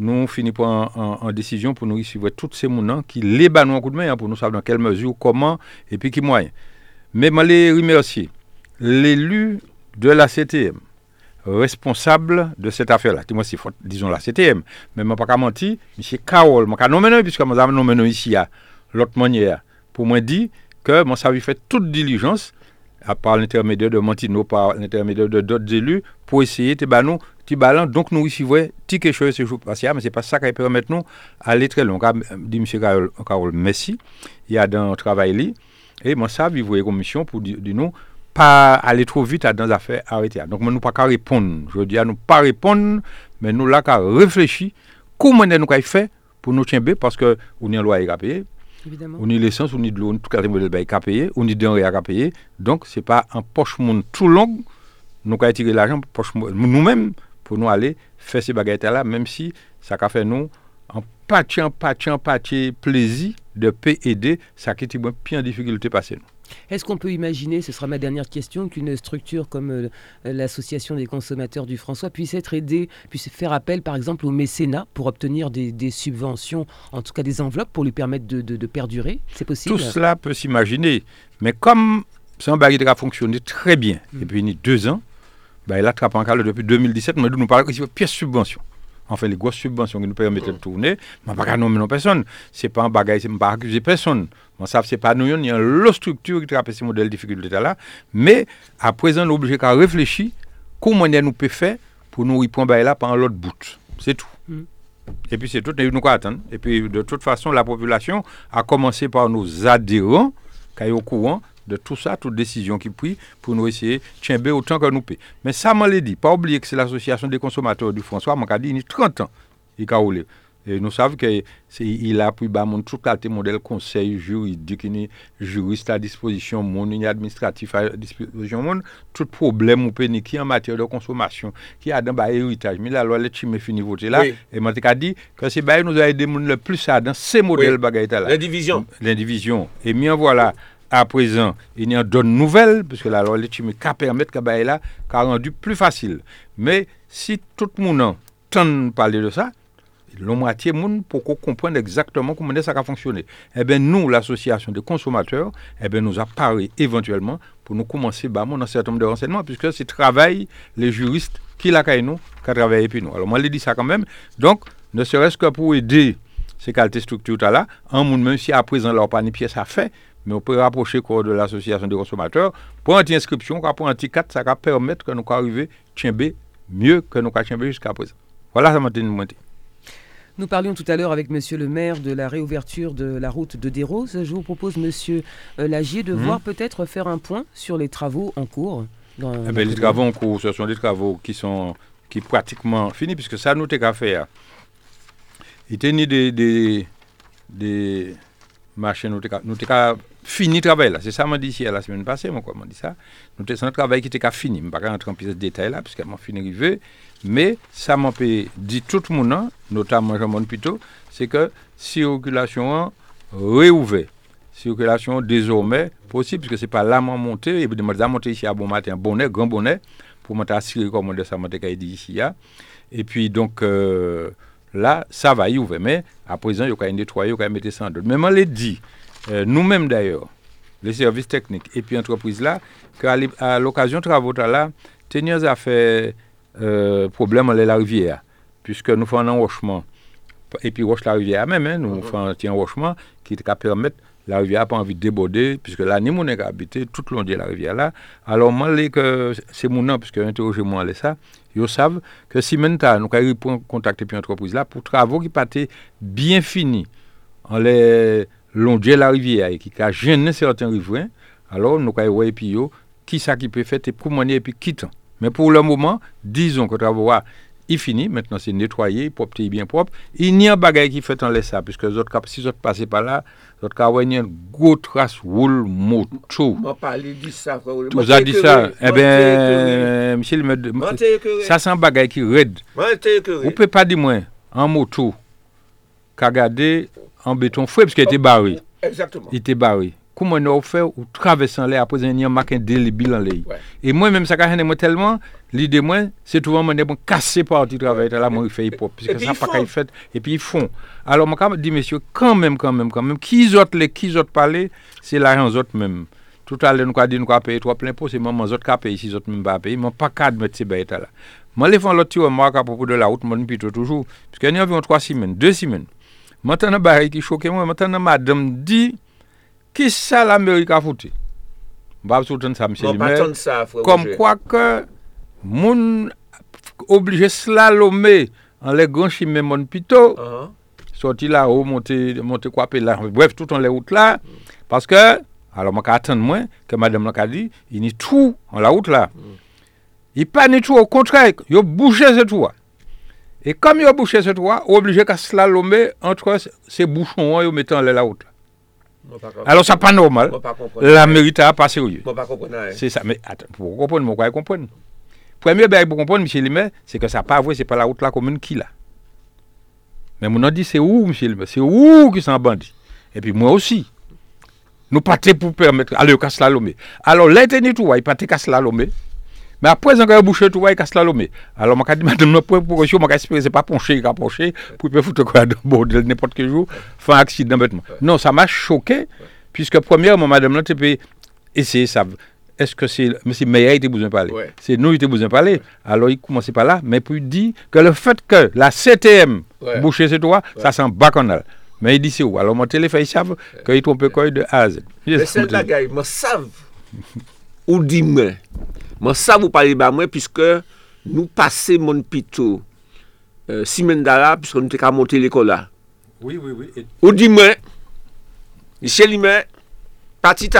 nous finissons en, en, décision pour nous suivre tous ces gens qui les nous un coup de main hein, pour nous savoir dans quelle mesure, comment et puis qui moyen. Mais je les remercier l'élu de la CTM, responsable de cette affaire-là. Moi, c'est disons la CTM, mais je ne pas mentir, M. Carole, je ne nommé puisque je nommé ici à l'autre manière, pour moi dire que mon service fait toute diligence par l'intermédiaire de Montino, par l'intermédiaire de d'autres élus, pour essayer de nous, donc nous ici, quelque chose ce jour passé, mais c'est pas ça qui permet nous aller très loin. Dit M. Carole, Carole Messi, il y a dans travail là, et moi ça, il voyait commission pour dire nous, pas aller trop vite dans les affaires arrêtées. Donc, nous pas qu'à répondre. Je dis à nous pas répondre, mais nous là qu'à réfléchir comment nous avons fait pour nous tenir parce que on une loi à payer. Évidemment. On a l'essence, on a de l'eau, tout cas, modèle à payer, on a denrées à payer. Donc, ce n'est pas un poche monde tout long, nous avons tiré l'argent nous-mêmes pour nous aller faire ces baguettes-là, même si ça a fait nous en pâti, en pâti, en pâti, plaisir de aider, ça qui est bien en difficulté nous. Est-ce qu'on peut imaginer, ce sera ma dernière question, qu'une structure comme euh, l'Association des consommateurs du François puisse être aidée, puisse faire appel par exemple au mécénat pour obtenir des, subventions, en tout cas des enveloppes pour lui permettre de, perdurer? C'est possible? Tout cela peut s'imaginer, mais comme baril a fonctionné très bien, mm. et puis il y a deux ans, bah, il a attrapé encore depuis 2017, mais nous parlons de pièce subvention enfin les grosses subventions qui nous permettent de tourner, je ne pas nommer personne. Ce n'est pas un bagage, je ne pas accuser personne. Ça, c'est pas nous, il y a une structure qui trappe ces modèles de difficulté là. Mais à présent, nous sommes à réfléchir comment nous pouvons faire pour nous répondre là pendant l'autre bout. C'est tout. Mm. Et puis c'est tout, nous attendre? Et puis de toute façon, la population a commencé par nos adhérents, qui sont au courant de tout ça, toute décision qui pris pour nous essayer de autant que nous peut. Mais ça, m'a dit, pas oublier que c'est l'association des consommateurs du François, m'a dit, il y a 30 ans, il a roulé. Et nous savons qu'il a pris bah, mon, tout le modèle conseil juridique, juriste à disposition, mon administratif à disposition, mon, tout problème ou qui en matière de consommation, qui a dans bah, héritage. Mais la loi, les chimé fini voter là. Oui. Et moi, a dit que c'est bah, nous a aidé le plus à dans ces modèles oui. là. L'indivision. L'indivision. Et bien voilà. Oui. À présent, il y a d'autres nouvelles, puisque la loi qui permet que là, a rendu plus facile. Mais si tout le monde entend parler de ça, la moitié monde pour qu'on comprenne exactement comment ça va fonctionner. Eh bien, nous, l'association des consommateurs, eh bien, nous apparaît éventuellement pour nous commencer bah, dans un certain nombre de renseignements, puisque c'est travail les juristes qui l'a nous, qui travaillé puis nous. Alors, moi, je dis ça quand même. Donc, ne serait-ce que pour aider ces qualités structurelles-là, un monde, même si à présent leur panier pièce a fait, mais on peut rapprocher de l'association des consommateurs pour une inscription, pour un 4, ça va permettre que nous arrivions à mieux que nous avons jusqu'à présent. Voilà, ça m'a dit nous parlions tout à l'heure avec Monsieur le maire de la réouverture de la route de Desroses. Je vous propose, Monsieur euh, Lagier, de mhm. voir peut-être faire un point sur les travaux en cours. Eh ben, les travaux en cours, ce sont des travaux qui sont qui pratiquement finis, puisque ça nous qu'à faire. Il y a des, des, des machines, nous avons fini travail là. C'est ça que dit ici la semaine passée, moi, m'a dit ça. Nous un travail qui était fini. Je ne vais pas rentrer en plus de détails là, puisqu'elle m'a fini arrivé. Mais ça m'a dit tout le monde, notamment Jean-Mon Pito, c'est que circulation réouverte. Circulation désormais possible, puisque ce n'est pas là monter. Et puis, je monter ici à bon matin, bonnet, grand bonnet, pour monter à Syrie, comme on ça m'a dit ici. Et puis, donc, euh, là, ça va y ouvrir. Mais à présent, il y a nettoyer, il y a mettre en d'autres. Mais je l'ai dit, euh, nous-mêmes d'ailleurs, les services techniques et puis l'entreprise là, qu'à l'occasion de travaux là, tenir à faire euh, problème à la rivière, puisque nous faisons un enrochement et puis roche la rivière même, hein, nous faisons un petit enrochement qui va permettre la rivière n'a pas envie de déborder, puisque là, ni mon a habité tout le long de la rivière là. Alors, moi, que c'est mon nom, puisque interrogé moi ça, ils savent que si maintenant nous avons contacté une entreprise là pour travaux qui étaient bien finis, en les longye la rivye ay, ki ka jene certain rivwen, alo nou ka yoye pi yo, ki sa ki pe fete pou manye pi kitan. Men pou le mouman, dizon ke travoa i fini, maintenant se netwaye, popte yi bien pop, yi ni an bagay ki fete an lesa, piske zot ka, si zot pase pa la, zot ka wanyen go tras woul motou. Mwen pale di sa, fwa woul. Tou za di sa, e ben, msye euh, li me, sa san bagay ki red. Mwen te ekere. Ou pe pa di mwen, an motou, ka gade, en béton fouet parce qu'il était barré. Exactement. Il était barré. Comment on a fait ou traversant l'air après un marqué un délébile en l'air. Et moi-même, ça a moi tellement, l'idée moi, c'est souvent mon bon cassé par du travail. Là, moi, il fait hip hop. Parce que ça, pas fait. Et puis, ils font. Alors, moi, quand dis, messieurs, quand même, quand même, quand même, qui autres les, qui autres parler, c'est l'argent autres même. Tout à l'heure, nous avons dit nous avons payé trois plein pot, c'est maman autres qui a payé, si autres même pas payé, mais pas qu'à mettre ces bêtes là. Moi, les font l'autre moi à propos de la route, moi, plutôt toujours, parce qu'il y a environ trois semaines, deux semaines. Mwen tan nan barey ki choke mwen, mwen tan nan madam di, ki sa l'Amerika foute? Mbap sou tan sa, msè Limer. Kom kwa ke moun oblige slalome an le ganshi men moun pito, uh -huh. sorti la ou, monte kwape la, bref, tout an le out la, mm. paske, alo mwen ka atan mwen, ke madame nan ka di, yi ni tou an la out la. Mm. Yi pa ni tou, au kontrek, yo bouche se tou a. Et comme il a bouché ce toit, obligé qu'à slalomer entre ces bouchons, il mettant en la route. Alors, ça pas normal. La mérite pas sérieux. C'est ça. Mais attends, pour comprendre, moi, comprendre. Premier bail pour comprendre, M. Limet, c'est que ça pas vrai, c'est pas la route la commune qui là. Mais mon a dit, c'est où, M. Limet C'est où qui sont bandits Et puis moi aussi. Nous partons pour permettre. Alors, casse la Alors, l'été, tout, il partait la mais après, on a bouché tout, il casse la lomé. Alors, je dit, madame, pour pour je vais espérer, c'est pas pencher, il a penché, pour peut foutre quoi de bordel n'importe quel jour, faire un accident bêtement. Non, ça m'a choqué, puisque premièrement, madame, là, tu peux essayer ça. Est-ce que c'est M. Meyer qui besoin de parler C'est nous qui avons besoin de parler. Alors, il commençait par là, mais puis il dit que le fait que la CTM boucher ses doigts, ça sent bacchanal. Mais il dit c'est où? Alors, mon téléphone, il savent qu'il trompe quoi de A à Z. Mais c'est la gueule, moi, savent. Ou dis-moi. Moi, ça, vous parlez de moi, puisque nous passons mon pito euh, semaine d'ara, puisque nous avons monté l'école là. Oui, oui, oui. Ou dis-moi, Michel Limet,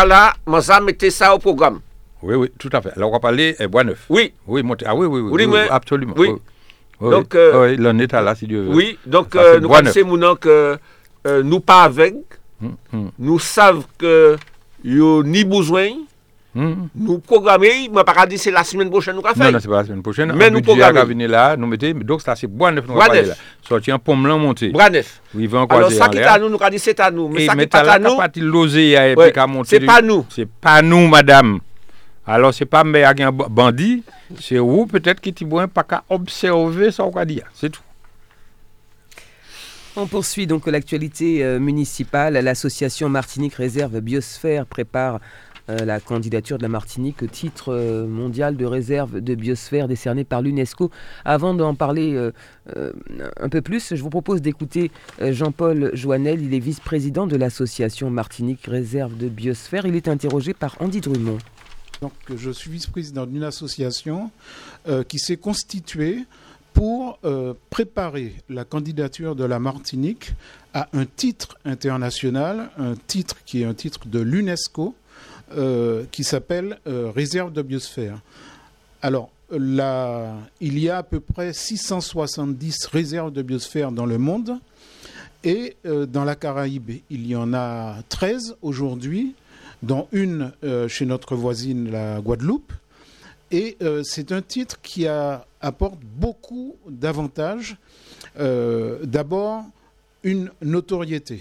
là, moi, ça mettait ça au programme. Oui, oui, tout à fait. Alors, on va parler de Bois Neuf. Oui. Oui. Ah oui, oui, oui. oui, absolument. Oui. oui. Donc, euh, oui, l'on est là, si Dieu veut. Oui, donc, euh, nous connaissons que euh, nous pas avec. Hum, hum. Nous savons que nous ni besoin. Hmm. Nous programmer, je ne pas dire c'est la semaine prochaine nous faire. Non, non, c'est pas la semaine prochaine. Mais nous programmer. venir là, nous mettons, donc ça c'est bois neuf nous va là. Sorti en pomme monté. Bois neuf. Oui, va Alors ça qui est à nous, nous dit c'est à nous, mais ça qui pas à nous. partie loser et puis qu'à monter. C'est pas nous. C'est pas nous madame. Alors c'est pas mais un bandit, c'est vous peut-être qui t'y pas qu'à observer ça on dire, c'est tout. On poursuit donc l'actualité euh, municipale. L'association Martinique Réserve Biosphère prépare euh, la candidature de la Martinique au titre euh, mondial de réserve de biosphère décerné par l'UNESCO. Avant d'en parler euh, un peu plus, je vous propose d'écouter Jean-Paul Joannel. Il est vice-président de l'association Martinique Réserve de biosphère. Il est interrogé par Andy Drummond. Donc, je suis vice-président d'une association qui s'est constituée pour préparer la candidature de la Martinique à un titre international, un titre qui est un titre de l'UNESCO, euh, qui s'appelle euh, Réserve de biosphère. Alors, il y a à peu près 670 réserves de biosphère dans le monde. Et euh, dans la Caraïbe, il y en a 13 aujourd'hui, dont une chez notre voisine, la Guadeloupe. Et c'est un titre qui apporte beaucoup d'avantages. D'abord, une notoriété.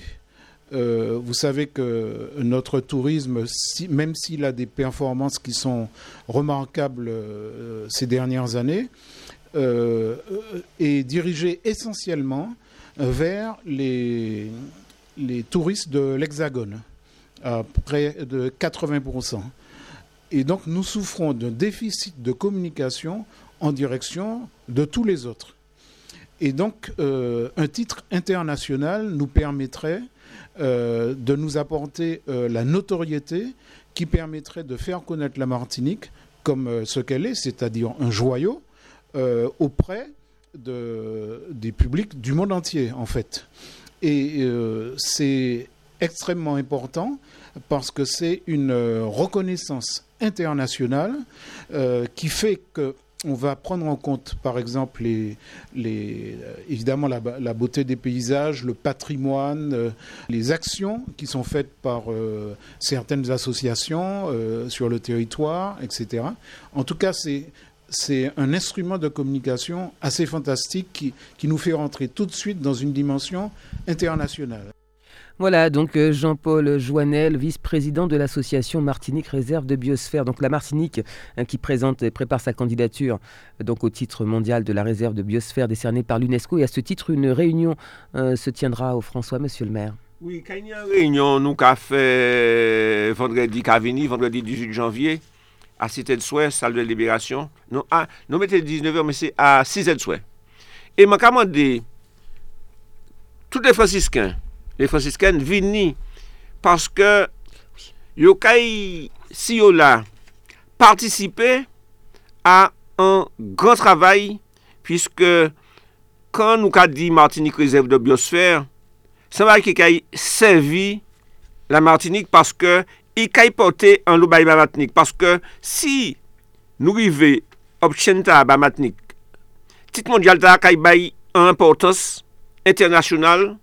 Euh, vous savez que notre tourisme, même s'il a des performances qui sont remarquables euh, ces dernières années, euh, est dirigé essentiellement vers les, les touristes de l'Hexagone, à près de 80%. Et donc nous souffrons d'un déficit de communication en direction de tous les autres. Et donc, un titre international nous permettrait euh, de nous apporter euh, la notoriété qui permettrait de faire connaître la Martinique comme euh, ce qu'elle est, c'est-à-dire un joyau auprès de, des publics du monde entier, en fait. Et c'est extrêmement important parce que c'est une reconnaissance internationale qui fait que on va prendre en compte, par exemple, euh, évidemment la, beauté des paysages, le patrimoine, euh, les actions qui sont faites par euh, certaines associations sur le territoire, etc. En tout cas, c'est un instrument de communication assez fantastique qui nous fait rentrer tout de suite dans une dimension internationale. Voilà, donc euh, Jean-Paul Joannel, vice-président de l'association Martinique Réserve de Biosphère. Donc la Martinique hein, qui présente et prépare sa candidature euh, donc au titre mondial de la réserve de biosphère décerné par l'UNESCO. Et à ce titre, une réunion euh, se tiendra au François, monsieur le maire. Oui, quand il y a une réunion, nous qu'a fait vendredi qu'a vendredi 18 janvier, à Cité de Souhait, salle de libération. Non, ah, nous mettons 19h, mais c'est à 6 de Souhait. Et m'a demandé, tous les franciscains, les franciscaines vini parce que yo kay si yo la participer à un grand travail puisque quand nous ka dit Martinique réserve de biosphère ça va qui kay servi la Martinique parce que il kay porter en loubaï Martinique. Parce que si nous rivé obchenta ba Martinique titre mondial ta kay bay en importance internationale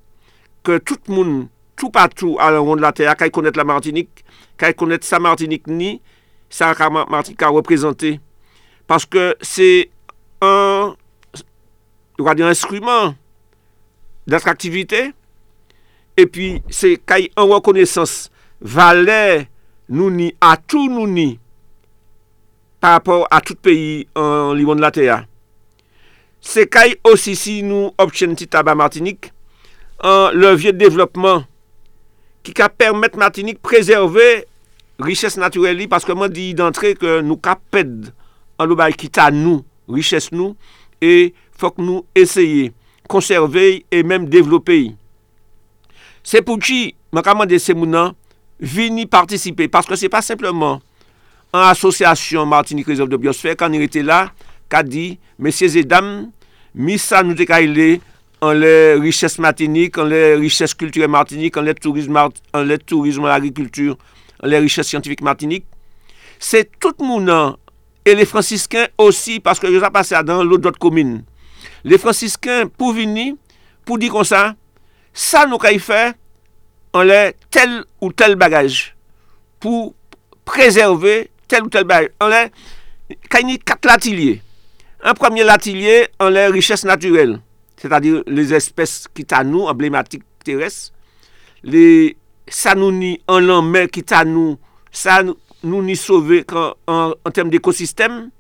ke tout moun, tout patou al ronde la teya, kay konet la Martinique, kay konet sa Martinique ni, sa ka Martinique a reprezenter. Paske se an, yo ka di instrument d'atraktivite, epi se kay an wakonesans valè nou ni, atou nou ni, par rapport a tout peyi an li ronde la teya. Se kay osisi nou obchen ti taba Martinique, an levye de devlopman ki ka permèt Martinique prezerve riches natureli paske man di dantre ke nou ka ped an nou bay kita nou, riches nou e fok nou eseye konserve e menm devlope yi. Se pou ki man kaman de se mounan vini partisipe paske se pa simplement an asosyasyon Martinique Reserve de Biosphère kan irite la ka di, mesye zedam, misa nou dekay le an lè richès matinik, an lè richès kulturè matinik, an lè tourisme agrikultur, an lè richès scientifique matinik. Se tout mounan, e le francisken osi, paske yo sa pase adan lout dot komine. Le francisken pou vini, pou di kon sa, sa nou ka y fè, an lè tel ou tel bagaj, pou prezerve tel ou tel bagaj. An lè, ka y ni kat latilye. An premier latilye, an lè richès naturel. c'est-à-dire les espèces kitanou, emblématiques terrestres, les sanouni en l'enmer kitanou, sanouni sauvé en, en, en termes d'écosystème,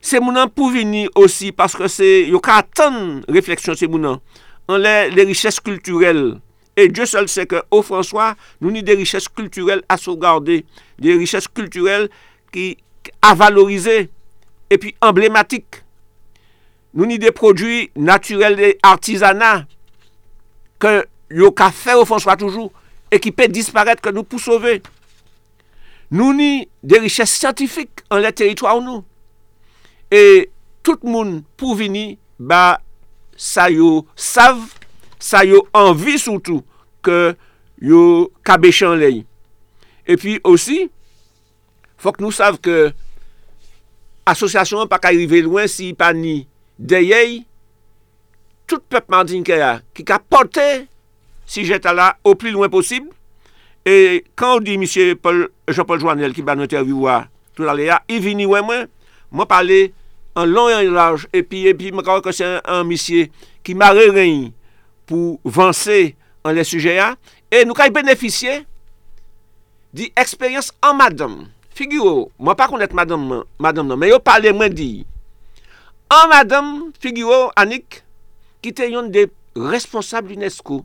se mounan pou vini osi, paske se yo ka atan refleksyon se mounan, an. Le, le riches kulturel, e Diyo sol se ke, o François, nou ni de riches kulturel a sougarde, de riches kulturel ki avalorize, e pi emblematik, nou ni de prodwi naturel de artizana ke yo ka fè ou François toujou e ki pe disparèt ke nou pou sove. Nou ni de richès scientifique an le teritwa ou nou. E tout moun pou vini ba sa yo sav, sa yo anvi soutou ke yo kabe chan ley. E pi osi, fòk nou sav ke asosyasyon pa ka rive lwen si pa ni deyey tout pep mandinke ya ki ka pote si jeta la ou pli loin posib. E kan ou di misye Jean-Paul Joannel ki ban interviewa tout ale ya, i vini wè mwen, mwen pale an lon yon laj, epi epi mwen kawè kose an misye ki mare reyn pou vansè an le suje ya, e nou kay beneficye di eksperyans an madame. Figyo, mwen pa konet madame, madame nan, men yo pale mwen di, en madame figure Annick qui était une des responsables UNESCO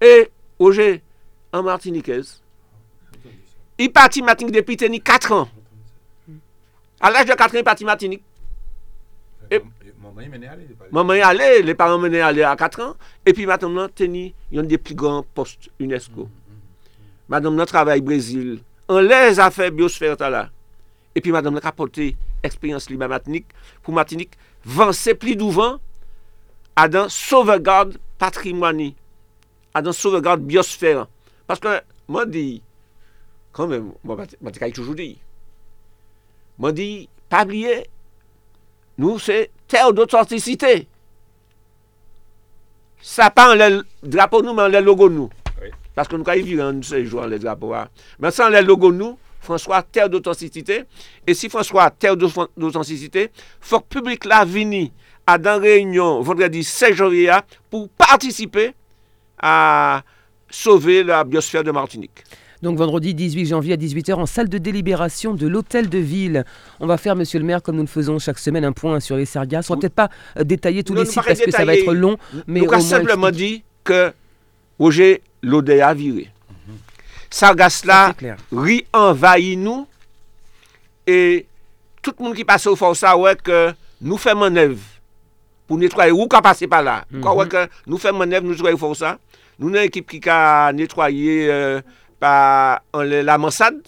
et Roger en Martiniquaise. Il partit Martinique depuis tenu 4 ans. À l'âge de 4 ans, il partit Martinique. Et, Maman y allait, les parents menaient aller à 4 ans. Et puis madame là, teni, il y a des plus grands postes UNESCO. Madame là travaille au Brésil. On les a fait biosphère là. epi madame la kapote eksperyans li ba matinik, pou matinik, vansè pli douvan adan sovegade patrimoni, adan sovegade biosfèran. Paske mwen di, kan men, mwen te kay toujou di, mwen di, pabliye, nou se ter d'authenticité. Sa pa an lè drapo nou, men an lè logo nou. Paske nou kay viran, nou se jou an lè drapo a. Men san lè logo nou, François, terre d'authenticité. Et si François, terre d'auth- d'authenticité, faut que le public là vienne à dans réunion vendredi 16 janvier pour participer à sauver la biosphère de Martinique. Donc vendredi 18 janvier à 18h en salle de délibération de l'hôtel de ville. On va faire, monsieur le maire, comme nous le faisons chaque semaine, un point sur les sargasses. On va peut-être pas euh, détailler tous Non, les sites parce que ça va être long. Mais avons moins simplement dit que Roger Lodé a viré. Sargas la, ri envayi nou, e tout moun ki pase ou fòsa wèk nou fè manèv pou netwaye ou ka pase pa la. Mm -hmm. Wèk nou fè manèv nou netwaye ou fòsa. Nou nan ekip ki ka netwaye euh, pa le, la mansad.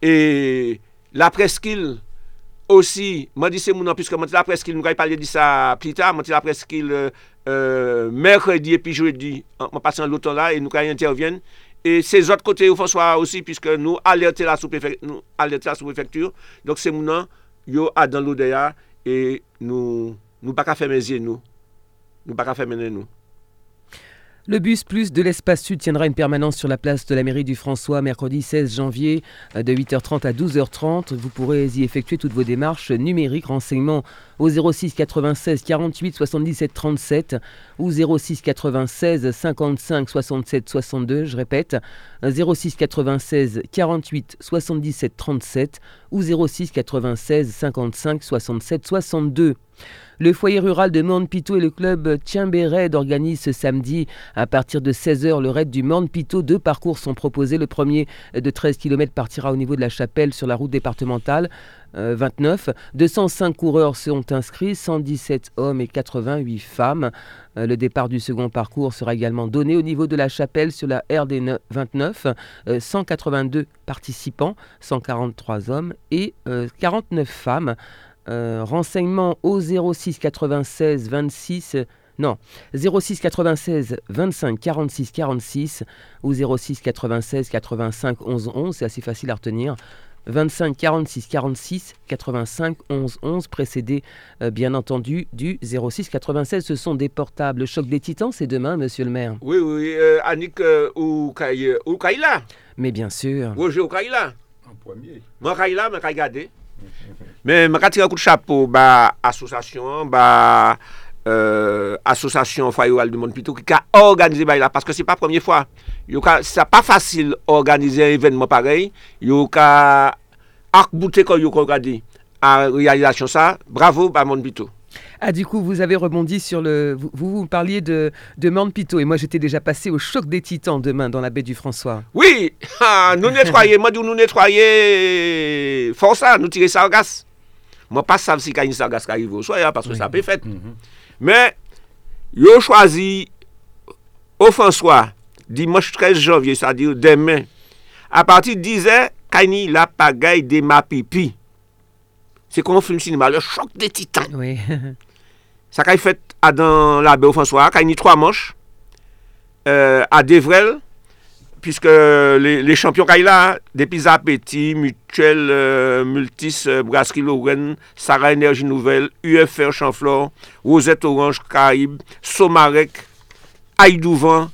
E la preskil osi, mwen di se moun an, piske mwen ti la preskil, mwen kay palye di sa plita, mwen ti la preskil euh, euh mèrkredi epi jwedi, mwen pasan loutan la, e nou kay intervyen, Et ces autres côtés, François aussi, puisque nous alerter la sous-préfecture. Donc c'est nom, yo a dans l'Odea, et nous, nous pas qu'à faire mes yeux, nous. Nous pas qu'à faire mener nous. Le bus plus de l'espace sud tiendra une permanence sur la place de la mairie du François mercredi 16 janvier euh, de 8h30 à 12h30. Vous pourrez y effectuer toutes vos démarches numériques. Renseignements au 06 96 48 77 37 ou 06 96 55 67 62. Je répète, euh, 06 96 48 77 37 ou 06 96 55 67 62. Le foyer rural de Morne-Pitot et le club Timbé Raid organisent ce samedi à partir de 16h le raid du Morne-Pitot. Deux parcours sont proposés. Le premier de 13 km partira au niveau de la chapelle sur la route départementale euh, 29. 205 coureurs sont inscrits, 117 hommes et 88 femmes. Euh, le départ du second parcours sera également donné au niveau de la chapelle sur la RD 29. Euh, 182 participants, 143 hommes et euh, 49 femmes. Euh, renseignements au 06 96 26 euh, non 06 96 25 46 46 ou 06 96 85 11 11 c'est assez facile à retenir 25 46 46 85 11 11 précédé euh, bien entendu du 06 96 ce sont des portables choc des titans c'est demain monsieur le maire Oui, oui, euh, Annick euh, ou Kaï- ou Kaïla. mais bien sûr Roger ou Kaïla. En premier. Moi, Kaïla, je vais regarder. Mais je vais tirer un coup de chapeau à l'association, bah, euh, association Rural du Monde Pitou qui a organisé bah, là, parce que ce n'est pas la première fois. Ce n'est pas facile d'organiser un événement pareil. Il y a arc-bouté comme vous regardez à réalisation ça. Bravo, Monde Pitou. Ah, du coup, vous avez rebondi sur le. Vous, vous, parliez de, de Morne-Pitot, et moi j'étais déjà passé au choc des titans demain dans la baie du François. Oui, ah, nous nettoyer, moi nous nettoyer, force ça, nous tirer sargasse. Moi pas savent si une sargasse qui arrive au soir, hein, parce que ça peut fait. Mais, yo choisi au François, dimanche 13 janvier, c'est-à-dire demain, à partir de 10 h Kani la pagay de ma pipi. Se kon film sinema, le chok de titan. Oui. Sa kay fet adan la Beo François, kay ni 3 manche, euh, a Devrel, puisque les, les champions kay la, Depis Apeti, Mutuel, euh, Multis, euh, Brasserie Lorraine, Sarah Energie Nouvelle, UFR Chanflor, Rosette Orange Caraïbe, Somarek, Aïdouvan,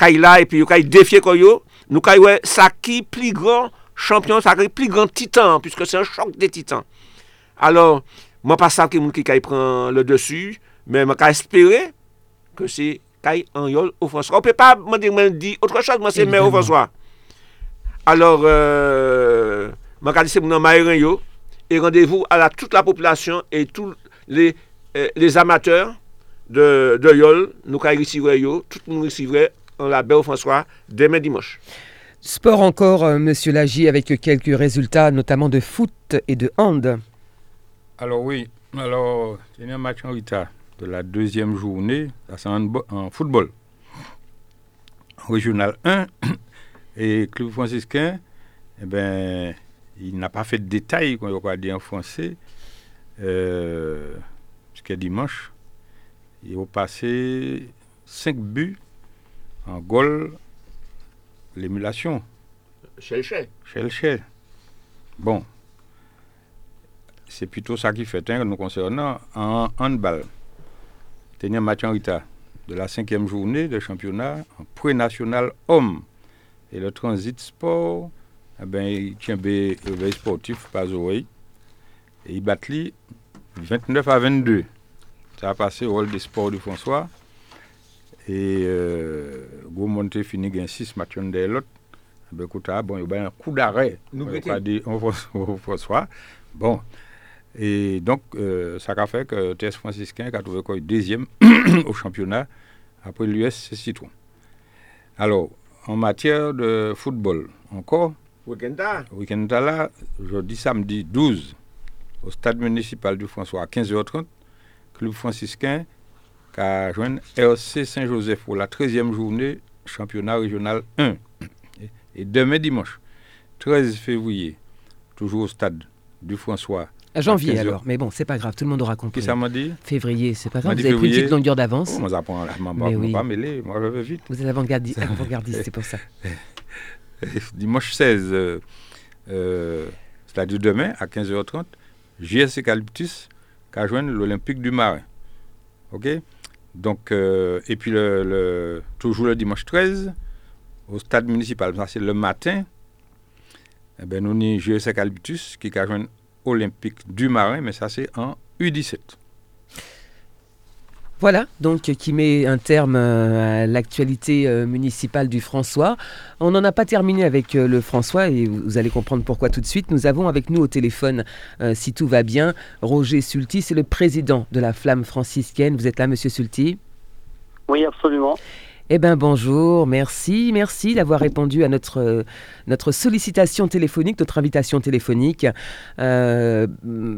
kay la, epi yo kay defye koyo, nou kay we sa ki pli gran champion sa kre pli gran titan, pwiske se an chok de titan. Alors, mwen pa sa ki moun ki kay pran le desu, men mwen ka espere ke se kay an yol ofanswa. Ou pe pa mwen di mwen di, otre chos mwen se mwen ofanswa. Alors, euh, mwen ka dise moun an mayren yo, e randevou ala tout la populasyon e tout les, euh, les amateurs de, de yol, nou ka risivre yo, tout moun risivre an la Belle François, demen dimoche. Sport encore, euh, monsieur Lagier, avec quelques résultats, notamment de foot et de hand. Alors oui, Alors, il y a un match en retard de la deuxième journée, c'est en, football. Régional 1, et Club franciscain, eh ben, il n'a pas fait de détails, comme on va dire en français, euh, jusqu'à dimanche. Il a passé 5 buts en goal, l'émulation. Cherchez. Shell Shell. Bon. C'est plutôt ça qui fait hein, nous concernant en handball. Tenir un match en retard de la cinquième journée de championnat en pré-national homme. Et le transit sport, eh ben, il tient le réveil sportif pas oreille. Et il bat lui 29 à 22. Ça a passé au rôle des sports de François. Et euh, Gros Monté finit gagne 6 matchs de l'autre. Eh Ben, écoute, ah, bon, il y a un coup d'arrêt. On va pas dire François- on François. Bon. Et donc, euh, ça a fait que TS franciscain a trouvé quoi, deuxième au championnat après l'US Citron. Alors, en matière de football, encore, Week-end week-end là, jeudi, samedi 12, au stade municipal du François à 15h30, Club franciscain qui a joint RC Saint-Joseph pour la 13e journée championnat régional 1. Et, demain dimanche, 13 février, toujours au stade du François. À janvier 15 heures. alors, mais bon, c'est pas grave, tout le monde aura compris. Qui ça m'a dit? Février, c'est pas grave, vous avez pris une petite longueur d'avance. Oh, moi, j'apprends la maman, Mais oui. pas mêlé, moi je vais vite. Vous êtes avant-gardi- avant-gardiste, c'est pour ça. dimanche 16, euh, euh, c'est-à-dire demain à 15h30, JS Eucalyptus qui a joint l'Olympique du Marin. OK? Donc, euh, et puis toujours le dimanche 13, au stade municipal, ça c'est le matin, eh ben, nous avons JS Eucalyptus qui a joint Olympique du Marin, mais ça c'est en U17. Voilà, donc qui met un terme euh, à l'actualité euh, municipale du François. On n'en a pas terminé avec euh, le François et vous allez comprendre pourquoi tout de suite. Nous avons avec nous au téléphone, si tout va bien, Roger Sulty, c'est le président de la Flamme franciscaine. Vous êtes là, monsieur Sulty? Oui, absolument. Eh bien bonjour, merci, merci d'avoir répondu à notre, notre sollicitation téléphonique, notre invitation téléphonique. Euh,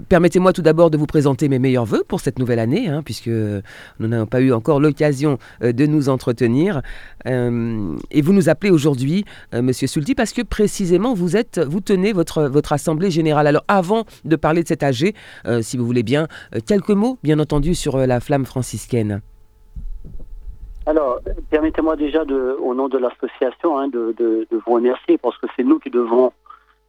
Permettez-moi tout d'abord de vous présenter mes meilleurs voeux pour cette nouvelle année, hein, puisque nous n'avons pas eu encore l'occasion euh, de nous entretenir. Euh, et vous nous appelez aujourd'hui, Monsieur Sulty, parce que précisément vous êtes, vous tenez votre, votre assemblée générale. Alors avant de parler de cet AG, si vous voulez bien, quelques mots, bien entendu, sur la flamme franciscaine. Alors, permettez-moi déjà, de, au nom de l'association, hein, de, de- de vous remercier, parce que c'est nous qui devons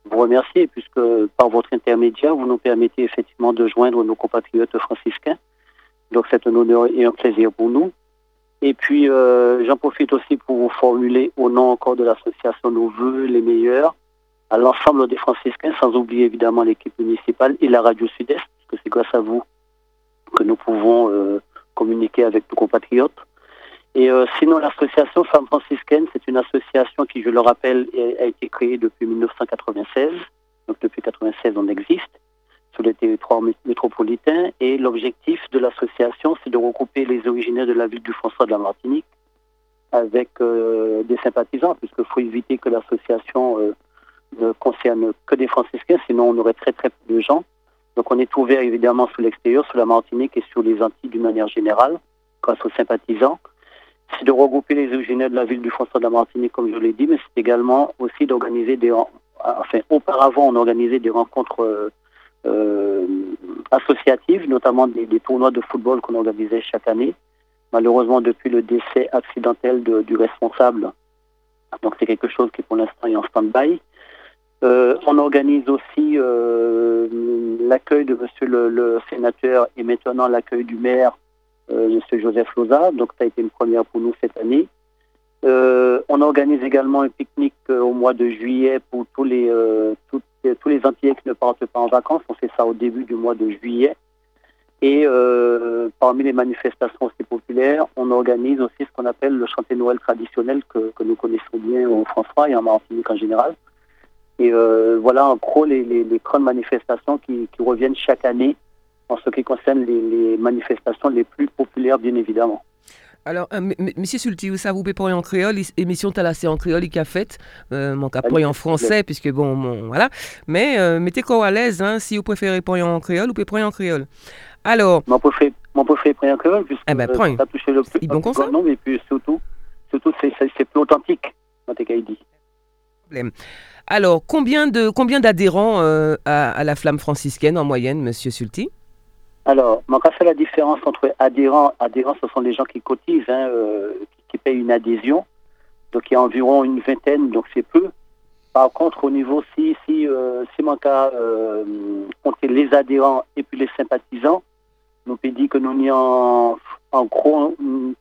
vous remercier, puisque par votre intermédiaire, vous nous permettez effectivement de joindre nos compatriotes franciscains. Donc, c'est un honneur et un plaisir pour nous. Et puis, euh, j'en profite aussi pour vous formuler, au nom encore de l'association, nos voeux les meilleurs à l'ensemble des franciscains, sans oublier évidemment l'équipe municipale et la radio Sud-Est, parce que c'est grâce à vous que nous pouvons euh, communiquer avec nos compatriotes. Et euh, sinon, l'association Femmes franciscaines, c'est une association qui, je le rappelle, a été créée depuis 1996. Donc depuis 1996, on existe sur le territoire mé- métropolitain. Et l'objectif de l'association, c'est de regrouper les originaires de la ville du François de la Martinique avec euh, des sympathisants, puisqu'il faut éviter que l'association euh, ne concerne que des franciscains, sinon on aurait très très peu de gens. Donc on est ouvert évidemment sur l'extérieur, sur la Martinique et sur les Antilles d'une manière générale, grâce aux sympathisants c'est de regrouper les originaires de la ville du François de la Martinique, comme je l'ai dit, mais c'est également aussi d'organiser des... Enfin, auparavant, on organisait des rencontres euh, euh, associatives, notamment des, tournois de football qu'on organisait chaque année. Malheureusement, depuis le décès accidentel de- du responsable, donc c'est quelque chose qui pour l'instant est en stand-by. Euh, on organise aussi l'accueil de monsieur le, sénateur et maintenant l'accueil du maire M. Joseph Loza. Donc, ça a été une première pour nous cette année. Euh, on organise également un pique-nique euh, au mois de juillet pour tous les, euh, tous les Antillais qui ne partent pas en vacances. On fait ça au début du mois de juillet. Et euh, parmi les manifestations aussi populaires, on organise aussi ce qu'on appelle le chanté Noël traditionnel que, que nous connaissons bien au François et en Martinique en général. Et euh, voilà en gros les, les, grandes manifestations qui reviennent chaque année en ce qui concerne les, les manifestations les plus populaires, bien évidemment. Alors, euh, Monsieur Sulti, vous savez, vous pouvez parler en créole, is- émission talassée en créole, il a fait, euh, Allez, parler en français, puisque bon, bon, voilà. Mais euh, mettez quoi à l'aise, hein, si vous préférez parler en créole, vous pouvez parler en créole. Alors, Mon préféré, mon préféré un cœur, puisque Eh ben, prends. ça touché le plus bon et puis surtout, surtout c'est, plus authentique, dit. alors combien de combien d'adhérents euh, à, à la flamme franciscaine en moyenne, Monsieur Sulti? Alors, on va faire la différence entre adhérents. Adhérents, ce sont les gens qui cotisent, hein, euh, qui payent une adhésion. Donc, il y a environ une vingtaine, donc c'est peu. Par contre, au niveau, si, si, euh, si euh, les adhérents et puis les sympathisants, nous peut dire que nous y en, en gros mm,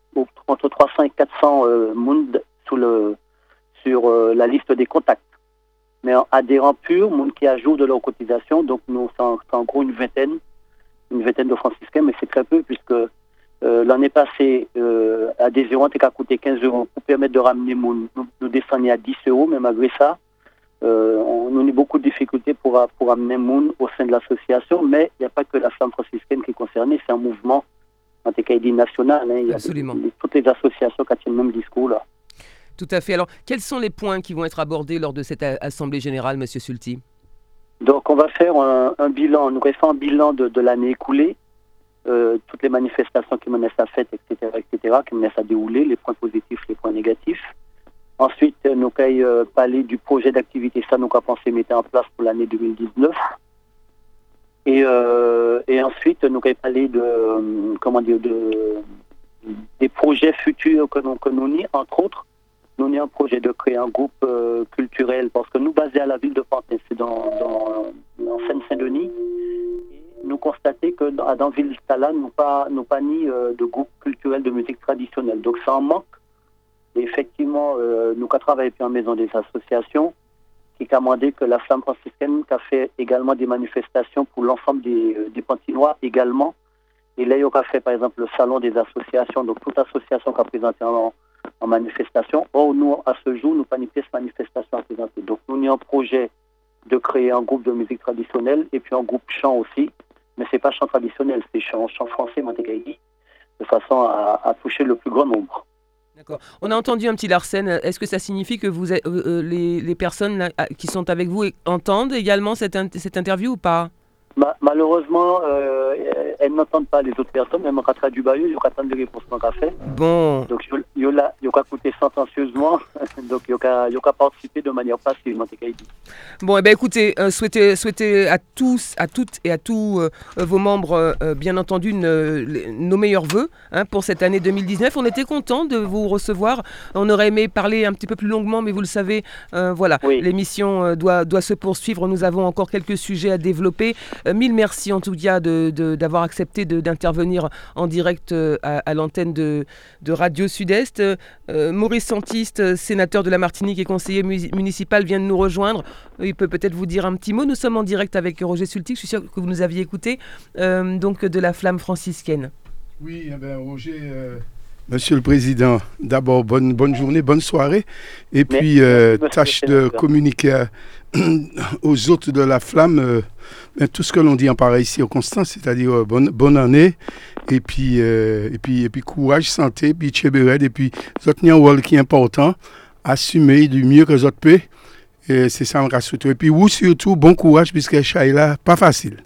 entre 300 et 400 euh, monde sur euh, la liste des contacts. Mais en adhérents purs, monde qui ajoute de leur cotisation, donc nous, c'est en gros une vingtaine une vingtaine de franciscains, mais c'est très peu puisque euh, l'année passée, euh, adhésion a coûté 15 euros pour permettre de ramener mon, nous, descendre à 10 euros, mais malgré ça, euh, on, a beaucoup de difficultés pour, pour amener Moun au sein de l'association, mais il n'y a pas que la femme franciscaine qui est concernée, c'est un mouvement anticaïdi national. Hein, il y a Absolument. toutes les associations qui ont le même discours là. Tout à fait. Alors, quels sont les points qui vont être abordés lors de cette assemblée générale, Monsieur Sulti Donc, on va faire un, bilan, nous refait un bilan de, l'année écoulée, euh, toutes les manifestations qui menaient à fête, etc., etc., qui menaient à dérouler, les points positifs, les points négatifs. Ensuite, nous allons parler du projet d'activité, ça, nous avons pensé mettre en place pour l'année 2019. Et, euh, et ensuite, nous allons parler de, euh, comment dire, de, des projets futurs que nous, que nous entre autres. Nous avons un projet de créer un groupe euh, culturel, parce que nous, basés à la ville de Pantin, c'est dans, dans, en Seine-Saint-Denis, nous constatons que dans, dans ville Tala, nous pas, nous pas ni euh, de groupe culturel de musique traditionnelle. Donc ça en manque. Et effectivement, euh, nous avons travaillé puis en maison des associations, qui a demandé que la flamme franciscaine qui a fait également des manifestations pour l'ensemble des, euh, des Pantinois également. Et là, il y a fait par exemple le salon des associations, donc toute association qui a présenté en, en manifestation. Or, nous, à ce jour, nous une pièce manifestation. Donc, nous avons un projet de créer un groupe de musique traditionnelle et puis un groupe chant aussi. Mais c'est pas chant traditionnel, c'est chant, chant français, Montegaïdi, de façon à, toucher le plus grand nombre. D'accord. On a entendu un petit Larsen. Est-ce que ça signifie que vous euh, euh, les, les personnes qui sont avec vous entendent également cette, cette interview ou pas? Malheureusement, euh, elles n'entendent pas les autres personnes, moi, quand du bayou, je attendre des réponses qu'on a fait. Bon, Donc, il y a écouté sentencieusement, donc il y a participé de manière passive, bon, eh ben écoutez, euh, souhaitez, souhaitez à tous, à toutes et à tous euh, vos membres, bien entendu, les- nos meilleurs voeux hein, pour cette année 2019. On était content de vous recevoir. On aurait aimé parler un petit peu plus longuement, mais vous le savez, voilà, Oui. l'émission doit, doit se poursuivre. Nous avons encore quelques sujets à développer. Euh, mille merci en tout cas d'avoir accepté d'intervenir en direct euh, à, l'antenne de, Radio Sud-Est. Euh, Maurice Santiste, sénateur de la Martinique et conseiller mu- municipal, vient de nous rejoindre. Il peut peut-être vous dire un petit mot. Nous sommes en direct avec Roger Sultic. Je suis sûr que vous nous aviez écouté. donc de la flamme franciscaine. Oui, eh ben, Roger. Euh, Monsieur le Président, d'abord, bonne, bonne journée, bonne soirée. Et puis, euh, tâche de communiquer à- aux hôtes de la flamme euh, ben, tout ce que l'on dit en pareille circonstance, c'est-à-dire euh, bonne, bonne année, et puis, euh, et, puis, et puis courage, santé, puis tchébered, et puis, autres un rôle qui est important, assumer du mieux que les autres c'est ça, on rassure. Et puis, vous surtout, bon courage, puisque Shaila, pas facile.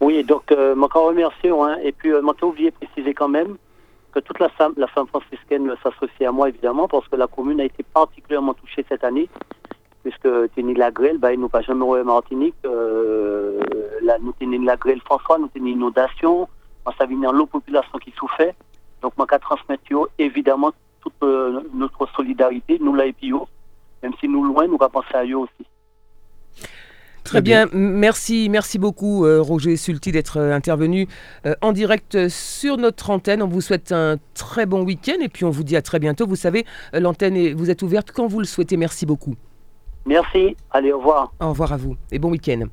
Oui, donc, euh, encore remercier, hein, et puis, euh, t'ai oublié préciser quand même que toute la femme, la franciscaine s'associe à moi, évidemment, parce que la commune a été particulièrement touchée cette année, puisque Téni la grêle, bah, il nous pas jamais en Martinique, euh, là, nous Téni la grêle François, nous Téni inondation, ça vient l'eau population qui souffrait, donc, moi, qu'à transmettre, évidemment, toute euh, notre solidarité, nous, la même si nous, loin, nous, va penser à eux aussi. Très bien, merci, merci beaucoup euh, Roger Sulti d'être euh, intervenu euh, en direct sur notre antenne. On vous souhaite un très bon week-end et puis on vous dit à très bientôt. Vous savez, euh, l'antenne, est- vous êtes ouverte quand vous le souhaitez. Merci beaucoup. Merci, allez, au revoir, Au revoir à vous et bon week-end.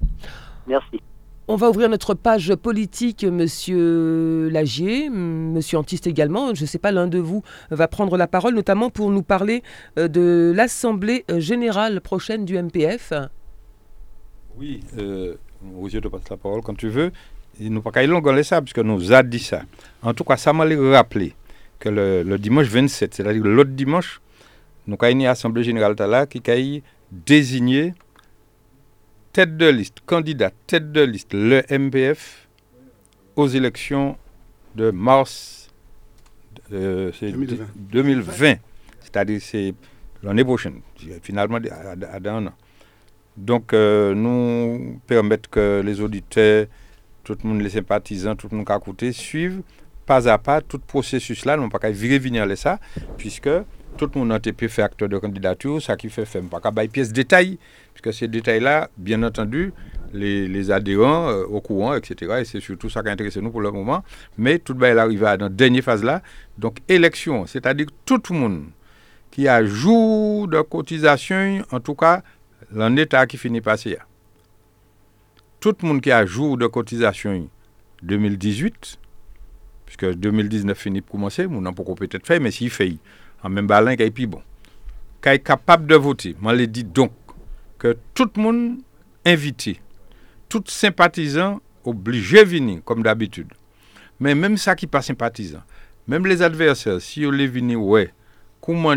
merci. On va ouvrir notre page politique, Monsieur Lagier, m- Monsieur Antiste également. Je ne sais pas, l'un de vous va prendre la parole, notamment pour nous parler de l'Assemblée générale prochaine du MPF. Oui, euh, Roger te passe la parole quand tu veux. Il nous pas qu'à longuer ça, puisque nous a dit ça. En tout cas, ça m'a rappelé que le, le dimanche 27, c'est-à-dire l'autre dimanche, nous avons une assemblée générale là qui a désigné tête de liste, candidat tête de liste, le MPF, aux élections de mars euh, c'est 2020. 2020. C'est-à-dire c'est l'année prochaine, finalement à, à- à un an. Donc euh, nous permettre que les auditeurs, tout le monde, les sympathisants, tout le monde qui a écouté, suivent pas à pas tout processus là, non pas qu'à virer venir ça, puisque tout le monde a été fait acteur de candidature, ça qui fait fait pas qu'à bailler pièce détail, puisque ces détails-là, bien entendu, les, adhérents euh, au courant, etc. Et c'est surtout ça qui intéresse nous pour le moment. Mais tout le monde arrive à dans la dernière phase là. Donc élection, c'est-à-dire tout le monde qui a jour de cotisation, en tout cas, l'en état qui finit passer. là. Tout le monde qui a jour de cotisation 2018, puisque 2019 finit pour commencer, on n'a pas peut-être fait, mais s'il fait, en même balin, qu'il est bon. Qu'il est capable de voter. Je dit donc que tout le monde invité, tout sympathisant obligé de venir, comme d'habitude. Mais même ça qui pas sympathisant, même les adversaires, si on les venir, ouais, comment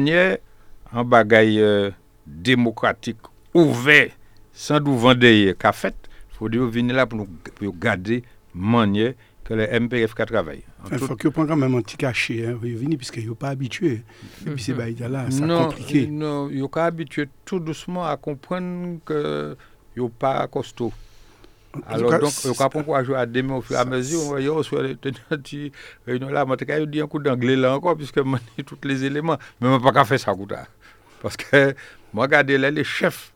en bagaille euh, démocratique, ouve, san dou vandeye ka fet, fò di yo vini la pou yo gade manye ke le MPF ka travaye. Fò ki yo pran kan mèm an ti kache, yo vini piske yo pa abitue, pi se ba idala, sa komplike. Non, yo ka abitue tout douceman a kompren ke yo pa kosto. Alors, donc, yo ka pon kwa jo a deme ou fwe a mezi, yo sou tenan ti reyonon la, mante ka yo di an kou d'angle la ankon, piske mani tout les eleman, mèm an pa ka fe sa kouta. Paske, mwen gade lè, le chef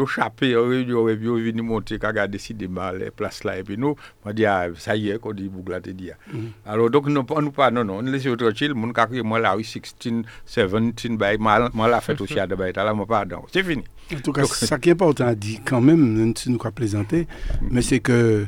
ont chapé en réunion, et puis ont venu monter, décidé les places là, et puis nous, on dit, ah, ça y est, qu'on dit, Bougla te dit. ah. Alors, donc, nous, on nous pas, non, non, on laisse tranquille, mon moi, là, oui, 16, 17, bah, moi, moi, la fête aussi à de là, moi, pardon. C'est fini. En tout cas, Donc- ça qui est important à dire quand même, si nous avons plaisanté, mais c'est que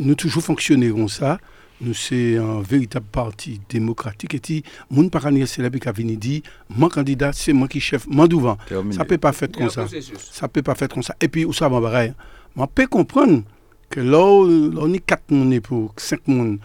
nous toujours fonctionner comme ça. Nous, c'est un véritable parti démocratique. Et si, mon paranier célèbre qui a venu dire, mon candidat, c'est moi qui chef, moi devant. Ça ne peut pas faire comme ça. Ça peut pas faire comme ça. Et puis, où ça va pareil. On peut comprendre que là, là, on est quatre personnes pour cinq personnes.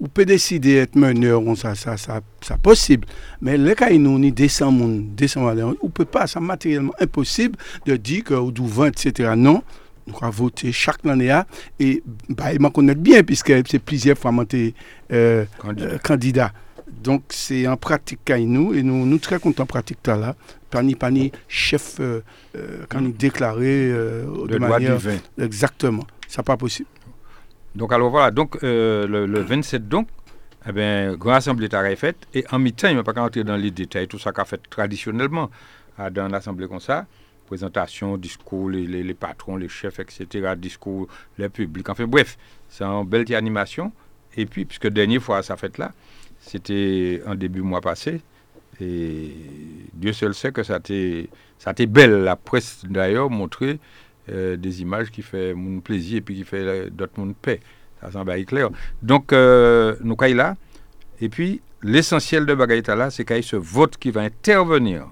On peut décider d'être meneur, on- ça, ça, ça, ça possible. Mais le cas où nous, on est 200 personnes, 200 personnes, on ne peut pas, c'est matériellement impossible de dire que au 20, etc. Non, nous avons voté chaque année là, et bah, il m'en connaît bien, puisque c'est plusieurs fois monté euh, Candidat. euh, candidat. Donc, c'est en pratique qu'il nous, et nous, nous très contents en pratique ça là. Pani Pani, chef, euh, euh, quand il déclaré euh, de droit manière. divin. Exactement. Ça pas possible. Donc alors voilà, donc le, le 27 donc, eh bien, Grand Assemblée est faite et en mi-temps, il ne va pas entrer dans les détails, tout ça qu'a fait traditionnellement ah, dans l'Assemblée comme ça, présentation, discours, les, les- patrons, les chefs, etc., discours, les publics, enfin bref, c'est une belle animation. Et puis, puisque dernière fois ça fait là, c'était en début mois passé, et Dieu seul sait que ça été belle. La presse d'ailleurs montrait euh, des images qui fait mon plaisir et puis qui fait euh, d'autres monde paix. Ça semble clair. Donc, euh, nous sommes là. Et puis, l'essentiel de Bagaïta là, c'est qu'il y a ce vote qui va intervenir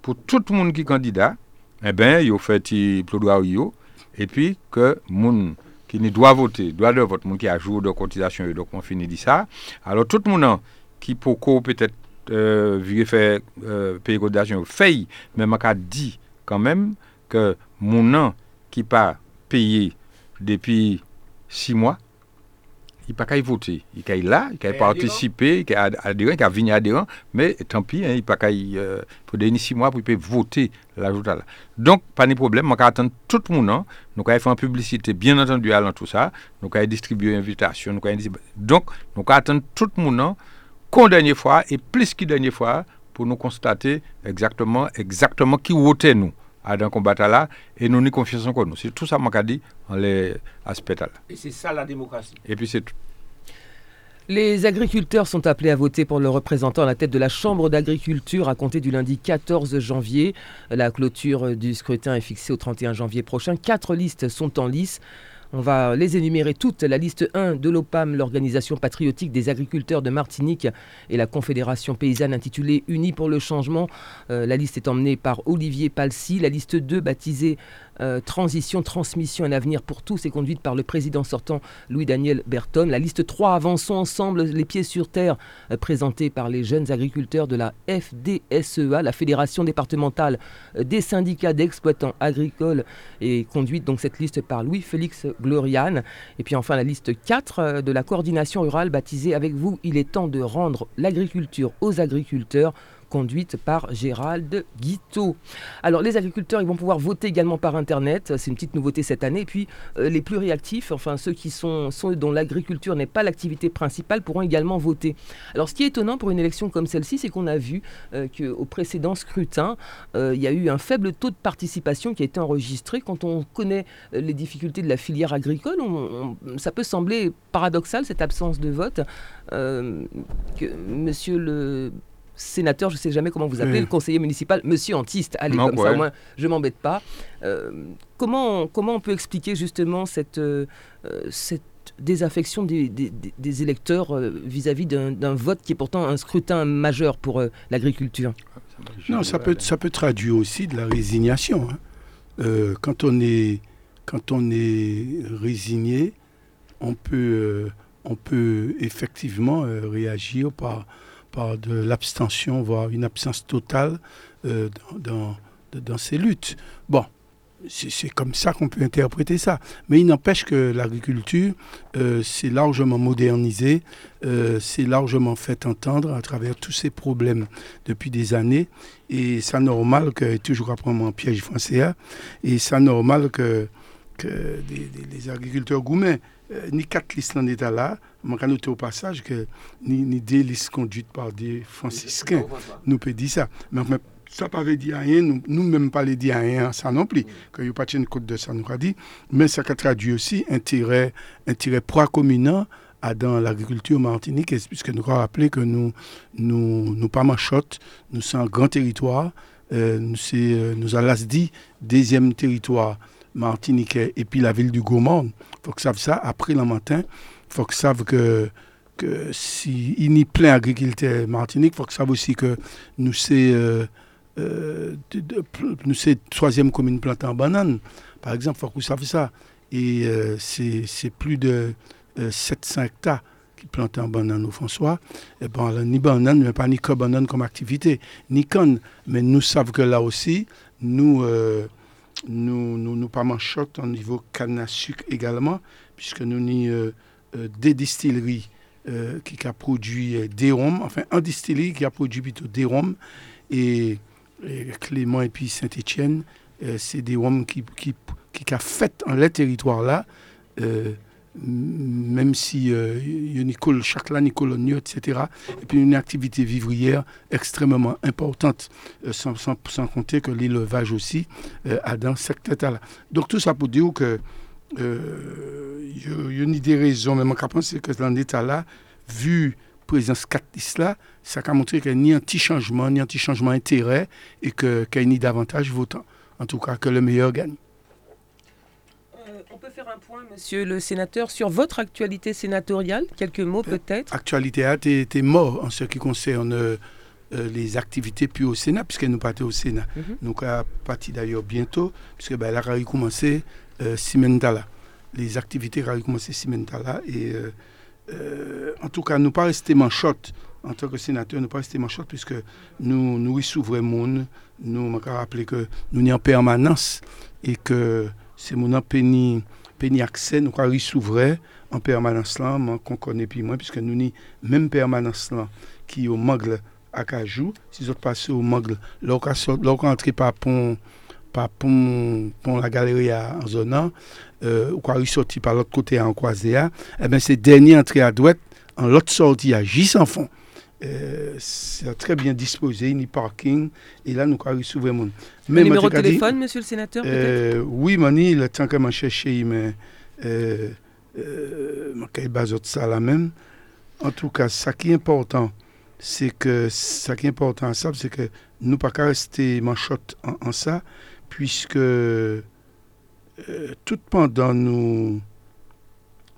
pour tout le monde qui est candidat. Eh bien, il fait un plaidoyer. Et puis, que monde qui ne doit voter, doit de vote, monde qui jour de cotisation, donc on finit ça. Alors, tout le monde qui pour peut-être euh, faire euh, payer cotisation, fait, mais m'a dit quand même que mon nom qui pas payé depuis six mois, il pas qu'à y voter. Il qu'à y là, il qu'à y participer, il qu'à adhérent, il qu'à venir adhérent, mais tant pis, hein, il pas qu'à y, euh, pour donner six mois pour qu'il puisse voter l'ajout là. Donc, pas de problème, on va attendre tout le monde, hein. nous allons faire une publicité, bien entendu, allant tout ça, nous allons distribuer invitation, nous allons donc, nous allons attendre tout le monde, hein, qu'une dernière fois, et plus qu'une dernière fois, pour nous constater exactement, exactement qui votait nous à dans combat là, et nous nous confiance en nous. C'est tout ça, m'a dit, en les aspects là. Et c'est ça la démocratie. Et puis c'est tout. Les agriculteurs sont appelés à voter pour le représentant à la tête de la Chambre d'agriculture à compter du lundi 14 janvier. La clôture du scrutin est fixée au 31 janvier prochain. Quatre listes sont en lice. On va les énumérer toutes. La liste 1 de l'OPAM, l'Organisation patriotique des agriculteurs de Martinique et la Confédération paysanne intitulée Unis pour le changement. Euh, la liste est emmenée par Olivier Palsy. La liste 2, baptisée euh, transition, transmission, un avenir pour tous est conduite par le président sortant Louis-Daniel Berton. La liste 3, avançons ensemble, les pieds sur terre, euh, présentée par les jeunes agriculteurs de la FDSEA, la Fédération départementale euh, des syndicats d'exploitants agricoles, et conduite donc cette liste par Louis-Félix Gloriane. Et puis enfin la liste 4 de la coordination rurale baptisée avec vous, il est temps de rendre l'agriculture aux agriculteurs conduite par Gérald Guiteau. Alors les agriculteurs, ils vont pouvoir voter également par Internet, c'est une petite nouveauté cette année. Et puis euh, les plus réactifs, enfin ceux qui sont, dont l'agriculture n'est pas l'activité principale, pourront également voter. Alors ce qui est étonnant pour une élection comme celle-ci, c'est qu'on a vu euh, qu'au précédent scrutin, euh, il y a eu un faible taux de participation qui a été enregistré. Quand on connaît les difficultés de la filière agricole, ça peut sembler paradoxal cette absence de vote. monsieur le sénateur, je ne sais jamais comment vous appelez, le conseiller municipal, monsieur Antiste. Allez, comme ça, au moins, je m'embête pas. Euh, comment, comment on peut expliquer justement cette, euh, cette désaffection des, des, électeurs euh, vis-à-vis d'un vote qui est pourtant un scrutin majeur pour l'agriculture? Non, ça peut, ça peut traduire aussi de la résignation. Hein. quand, on est, quand on est résigné, on peut, on peut effectivement réagir par par de l'abstention, voire une absence totale euh, dans, dans, ces luttes. Bon, c'est comme ça qu'on peut interpréter ça. Mais il n'empêche que l'agriculture euh, s'est largement modernisée, euh, s'est largement fait entendre à travers tous ces problèmes depuis des années. Et c'est normal que, toujours après mon piège français, hein, et c'est normal que, que les agriculteurs gourmets ni quatre listes en état là. Je noter au passage que ni, ni des listes conduites par des franciscains. Nous peut dire ça. Mais, ça ne veut dire rien, nous, nous même pas les dire rien, ça non plus, que a pas de code de ça nous a dit, mais ça traduit aussi intérêt, intérêt pro-communant dans l'agriculture martinique, puisque nous avons rappelé que nous, nous, nous pas machotte, nous sommes un grand territoire, euh, nous, euh, nous avons dit deuxième territoire martiniquais et puis la ville du Gourmand. Faut que savent ça après le matin. Faut que savent que que si il y a plein d'agriculteurs martinique, faut que savent aussi que nous c'est euh, euh, nous c'est troisième commune plantée en banane. Par exemple, faut que vous sachiez ça. Et euh, c'est plus de 700 hectares qui plantent en banane au François. Et bon, ni banane, mais pas ni que banane comme activité, ni canne. Mais nous savons que là aussi, nous nous, nous, nous pas manchotte au niveau canne à sucre également, puisque nous avons euh, euh, des distilleries euh, qui a produit des rhums, enfin un distillerie qui a produit plutôt des rhums, et, Clément et puis Saint-Étienne, c'est des rhums qui, qui, qui, a fait en les territoires là, même si euh, Nicole, chaque là, Nicole etc. Et puis une activité vivrière extrêmement importante, euh, sans, compter que l'élevage aussi euh, a dans cet état-là. Donc tout ça pour dire que euh, il y, a une des raisons, même qu'à penser que dans l'état-là, vu présence 4 là, ça a montré qu'il n'y a ni un petit changement, ni un petit changement d'intérêt et qu'il y a ni davantage votant. En tout cas, que le meilleur gagne faire un point, monsieur le sénateur, sur votre actualité sénatoriale Quelques mots peut-être Actualité a été mort en ce qui concerne euh, les activités puis au Sénat, puisqu'elle nous partait au Sénat. Mm -hmm. Nous avons parti d'ailleurs bientôt, puisque ben, elle a recommencé euh, Cimentala. Les activités ont recommencé Cimentala. Et euh, euh, en tout cas, nous pas rester manchotte en tant que sénateur, nous pas rester manchotte, puisque nous, nous y s'ouvrons monde. Nous, on rappelé que nous sommes en permanence et que c'est mon accès nous avons s'ouvrir en permanence là qu'on connaît plus moins puisque nous ni même permanence là qui au Magle à Cajou. Si autres passer au Magle là entrer par la galerie en zone euh, ou quoi sorti par l'autre côté en croisé et eh ben c'est dernier entrée à droite en l'autre sortie à J sans fond euh, c'est très bien disposé, ni parking. Et là, nous avons souvent. Mais numéro de téléphone, monsieur le sénateur, euh, Oui, mani, le temps que je cherché, mais euh, euh, je ça là même. En tout cas, ce qui est important, c'est que ce qui est important ça, c'est que nous ne pas rester manchotte en, en, ça, puisque euh, tout pendant nous,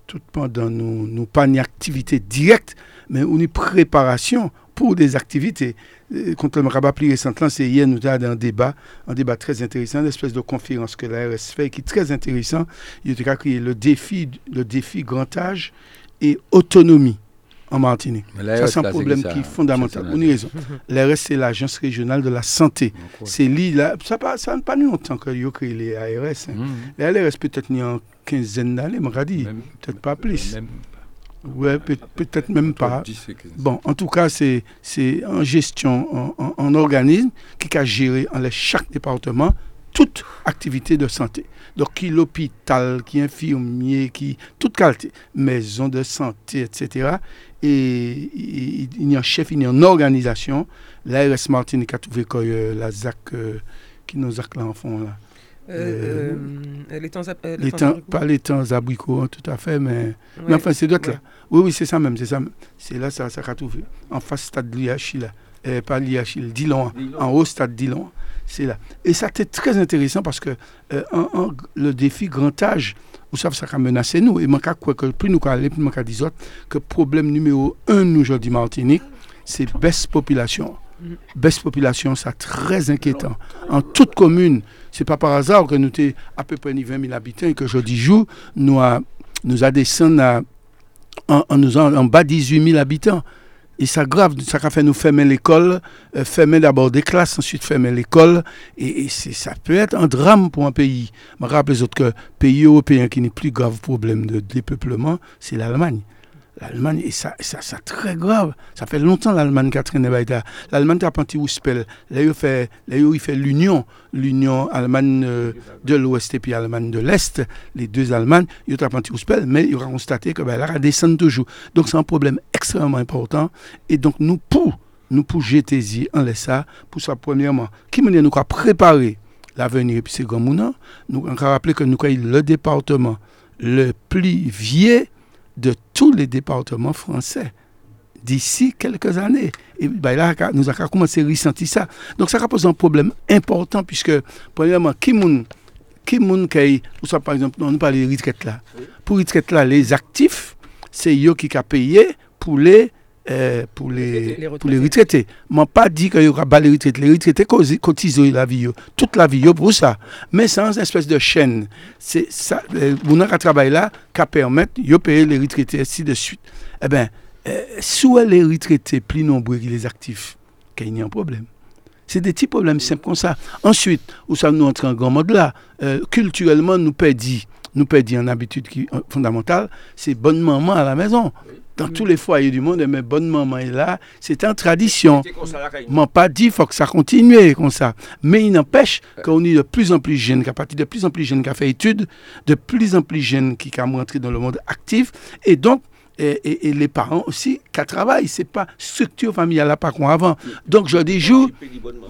tout pendant nous, nous pas une activité directe, mais une préparation pour des activités. Euh, Contre le rabat plus là, c'est hier, nous avons un débat, un débat très intéressant, une espèce de conférence que l'ARS fait, qui est très intéressant. Il a créé le défi, le défi grand âge et autonomie en Martinique. Ça, c'est un problème qui est fondamental. avez raison. L'ARS, c'est l'Agence régionale de la santé. C'est l'île, ça n'a pas, pas longtemps que vous créé les ARS. Les ARS, peut-être, il y a une quinzaine d'années, Peut-être pas plus. peut- peut-être même pas. 10 et 15. Bon, en tout cas, c'est en gestion, en, organisme qui a géré en chaque département toute activité de santé. Donc, qui l'hôpital, qui infirmier, qui toute qualité, maison de santé, etc. Et il y a un chef, il y a une organisation. L'ARS Martinique a trouvé que euh, la ZAC, euh, qui nous a là en fond, là. Euh, euh, les temps, les Les temps pas les temps abricots, hein, tout à fait, mais Ouais. mais enfin, c'est d'autres Ouais. là. Oui, oui, c'est ça même, c'est ça. C'est là, ça, ça qu'a trouvé. En face, stade de l'IHI, là. Euh, pas l'IHI, le Dillon. En haut, stade Dillon. C'est là. Et ça, c'était très intéressant parce que euh, en- en- le défi grand âge, vous savez, ça a menacé nous. Et je crois que plus nous allons, plus nous dire autres, que problème numéro un, nous, aujourd'hui, Martinique, c'est baisse population. Mhm. Baisse population, c'est très inquiétant. En toute commune, c'est pas par hasard que nous sommes à peu près 20 000 habitants et que jeudi jour, nous a, nous a descendu à, en, en, en bas 18 000 habitants. Et ça grave, ça a fait nous fermer l'école, euh, fermer d'abord des classes, ensuite fermer l'école. Et, ça peut être un drame pour un pays. Je me rappelle que pays européen qui n'est plus grave problème de dépeuplement, c'est l'Allemagne. L'Allemagne, et ça, ça, très grave. Ça fait longtemps l'Allemagne qui a traîné ça. L'Allemagne a pris où. Là, il fait, là, fait l'union. L'union Allemagne euh, de l'Ouest et puis Allemagne de l'Est. Les deux Allemagnes, il a pris où mais il a constaté que ben, là, descend toujours. Donc, c'est un problème extrêmement important. Et donc, nous, pour, nous, pour GTZ, on laisse ça. Pour ça, premièrement, qui nous a préparé l'avenir puis c'est grand. Nous, on a rappelé que nous le département le plus vieux de tous les départements français d'ici quelques années. Et ben là, nous avons commencé à ressentir ça. Donc ça pose un problème important puisque, premièrement, qui moun, qui moun qui, ou ça, par exemple, on parle de retraite là. Pour retraite là, les actifs, c'est eux qui ont payé pour les euh, pour les, Les pour les retraités. Je n'ai pas dit qu'il y aura pas les retraités. Les retraités cotisent la vie, toute la vie pour ça. Mais c'est une espèce de chaîne. C'est ça, mon qui travail là, qui permet de payer les retraités, ainsi de suite. Eh bien, euh, soit les retraités plus nombreux que les actifs, qu'il y a un problème. C'est des petits problèmes simples comme ça. Ensuite, où ça nous entre en grand mode là, euh, culturellement, nous perdons nous perdons une habitude qui fondamentale, c'est bonne maman à la maison. Dans tous les foyers du monde, mais bonne maman est là, c'est une tradition. m'ont pas dit faut que ça continue comme ça. Mais il n'empêche qu'on est de plus en plus jeunes, qu'à partir de plus en plus jeunes qui a fait études, de plus en plus jeunes qui ont rentré dans le monde actif, et donc et, les parents aussi qui travaillent. C'est pas structure familiale là pas comme avant. Donc je dis jour,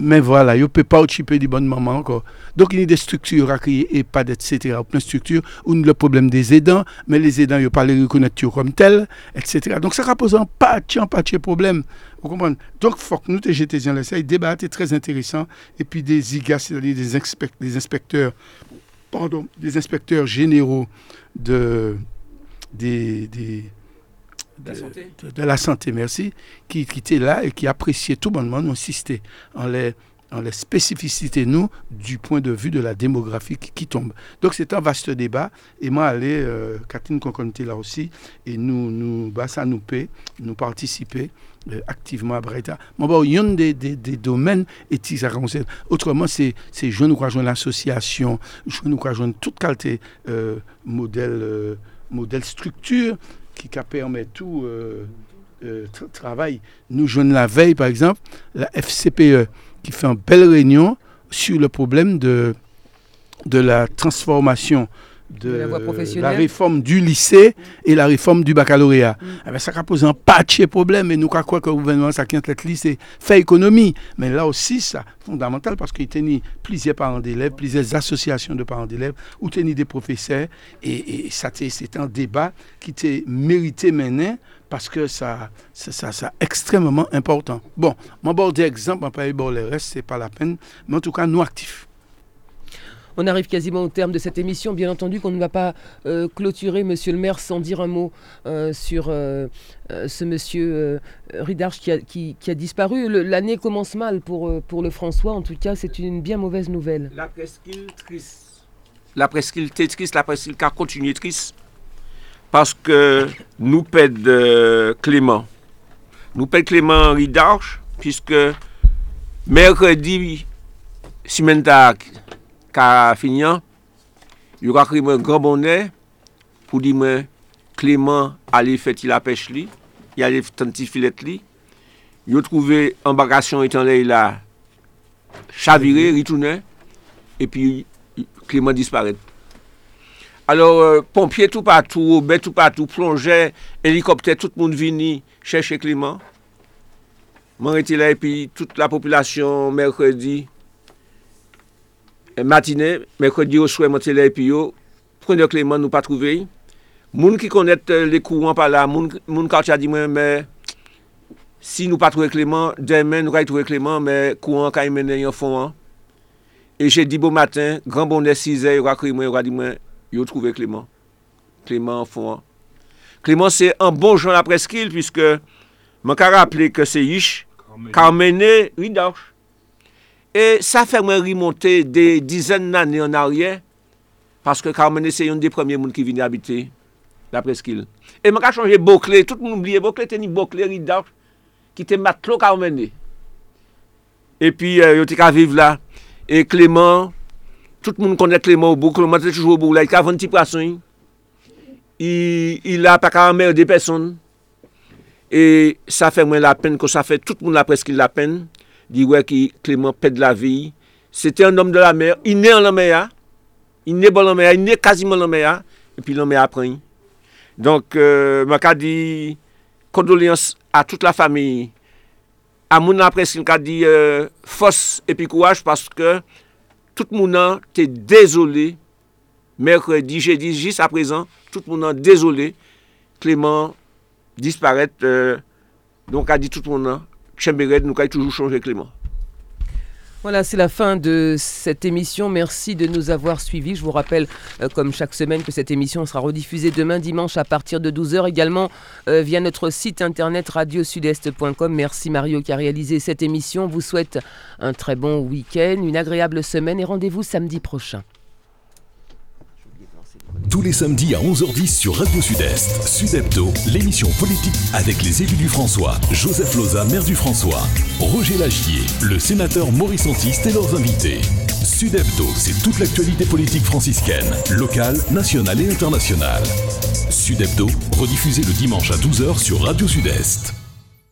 mais voilà, je ne peux pas occuper des bonnes mamans encore. Donc il y a des structures à créer et pas d'etc. Plein de structures où le problème des aidants, mais les aidants, ils ne pas les reconnaître comme tels, etc. Donc ça pose un patch, un patch problème. Vous comprenez? Donc il faut que nous, TGT, dans l'essai, débat est très intéressant. Et puis des IGA, c'est-à-dire des, inspect des inspecteurs, pardon, des inspecteurs généraux de, des de, de, de, la santé, merci, qui, qui était là et qui appréciait tout bonnement, nous insistait en les, en les spécificités, nous, du point de vue de la démographie qui, qui tombe. Donc c'est un vaste débat. Et moi, allez, euh, Catherine Conconté là aussi, et nous, nous bah, ça nous paie, nous participer euh, activement à Breta. Bon, bon, il y a des, des, des domaines et ça Autrement, c'est je nous crois joindre l'association, je nous crois joindre toute qualité euh, modèle, modèle structure qui permet tout euh, euh, tra travail. Nous jouons la veille, par exemple, la FCPE, qui fait une belle réunion sur le problème de, de la transformation de, de la, la, réforme du lycée et la réforme du baccalauréat. Mm. Eh bien, ça pose un patch problème et nous croyons que le gouvernement, ça qui le lycée, fait économie. Mais là aussi, ça fondamental parce qu'il y a plusieurs parents d'élèves, plusieurs associations de parents d'élèves, ou il des professeurs et, et ça c'est un débat qui était mérité maintenant parce que ça, ça, ça, ça extrêmement important. Bon, mon bord d'exemple, on peut le reste, c'est pas la peine, mais en tout cas, nous actifs. On arrive quasiment au terme de cette émission. Bien entendu qu'on ne va pas euh, clôturer, monsieur le maire, sans dire un mot euh, sur euh, ce monsieur Ridarche qui a, disparu. L'année commence mal pour, le François. En tout cas, c'est une bien mauvaise nouvelle. La presqu'île triste. La presqu'île triste, la presqu'île qui a continué triste. Parce que nous pède Clément. Nous pède Clément Ridarche, puisque mercredi, Simenta ka finyan, yo ka kri mwen gran bonè, pou di mwen Kleman ale feti la pech li, yale tanti filet li, yo trouve embarkasyon etan le la chavire, ritounen, epi Kleman disparet. Alors, euh, pompye tout patou, bet tout patou, plonje, helikopter, tout moun vini, chèche Kleman. mwen rete la epi tout la populasyon, mèrkredi matine, mekredi yo souè mante lè epi yo, prene kleman nou pa trouve. Moun ki konèt euh, le kouan pa la, moun, moun kartia di mwen, mè, si nou pa trouve kleman, demè nou kay trouve kleman, mè, kouan kay menè yon fon an. E jè di bo matin, gran bonè 6è, yo akri mwen, yo akri mwen, yo trouve kleman. Kleman fon an. Kleman se an bon joun apreskil, pwiske mwen ka rappele ke se yish, kamene, kamene, yi. E sa fè mwen rimonte de dizen nanè an arye, paske Karmene se yon de premye moun ki vini habite, la preskil. E mwen ka chanje Bokle, tout moun oubliye, Bokle teni Bokle ridak, ki te matlo Karmene. E pi euh, yo te ka vive la, e Clément, tout moun konè Clément ou Bokle, mwen te toujou ou Bokle, la, i ka vanti prason, i la pa ka anmer de person, e sa fè mwen la pen, ko sa fè tout moun la preskil la pen, Di wè ki Clément pèd la vi. Sète an nom de la mer. I nè an la mer ya. I nè bon la mer ya. I nè kaziman la mer ya. E pi la mer apren. Donk, euh, mwen ka di kondoleans a tout la fami. A moun apres ki mwen ka di euh, fos epi kouaj paske tout moun an te dezolé. Merkredi, di, jis aprezen, tout moun an dezolé. Clément disparète. Euh, donc a di tout moun an Chemberet nous a toujours changé Clément. Voilà, c'est la fin de cette émission. Merci de nous avoir suivis. Je vous rappelle, euh, comme chaque semaine, que cette émission sera rediffusée demain dimanche à partir de 12h également euh, via notre site internet radiosudest.com. Merci Mario qui a réalisé cette émission. vous souhaite un très bon week-end, une agréable semaine et rendez-vous samedi prochain. Tous les samedis à 11h10 sur Radio Sud-Est. Sud l'émission politique avec les élus du François. Joseph Loza, maire du François. Roger Lagier, le sénateur Maurice Antiste et leurs invités. Sud c'est toute l'actualité politique franciscaine, locale, nationale et internationale. Sud rediffusé le dimanche à 12h sur Radio Sud-Est.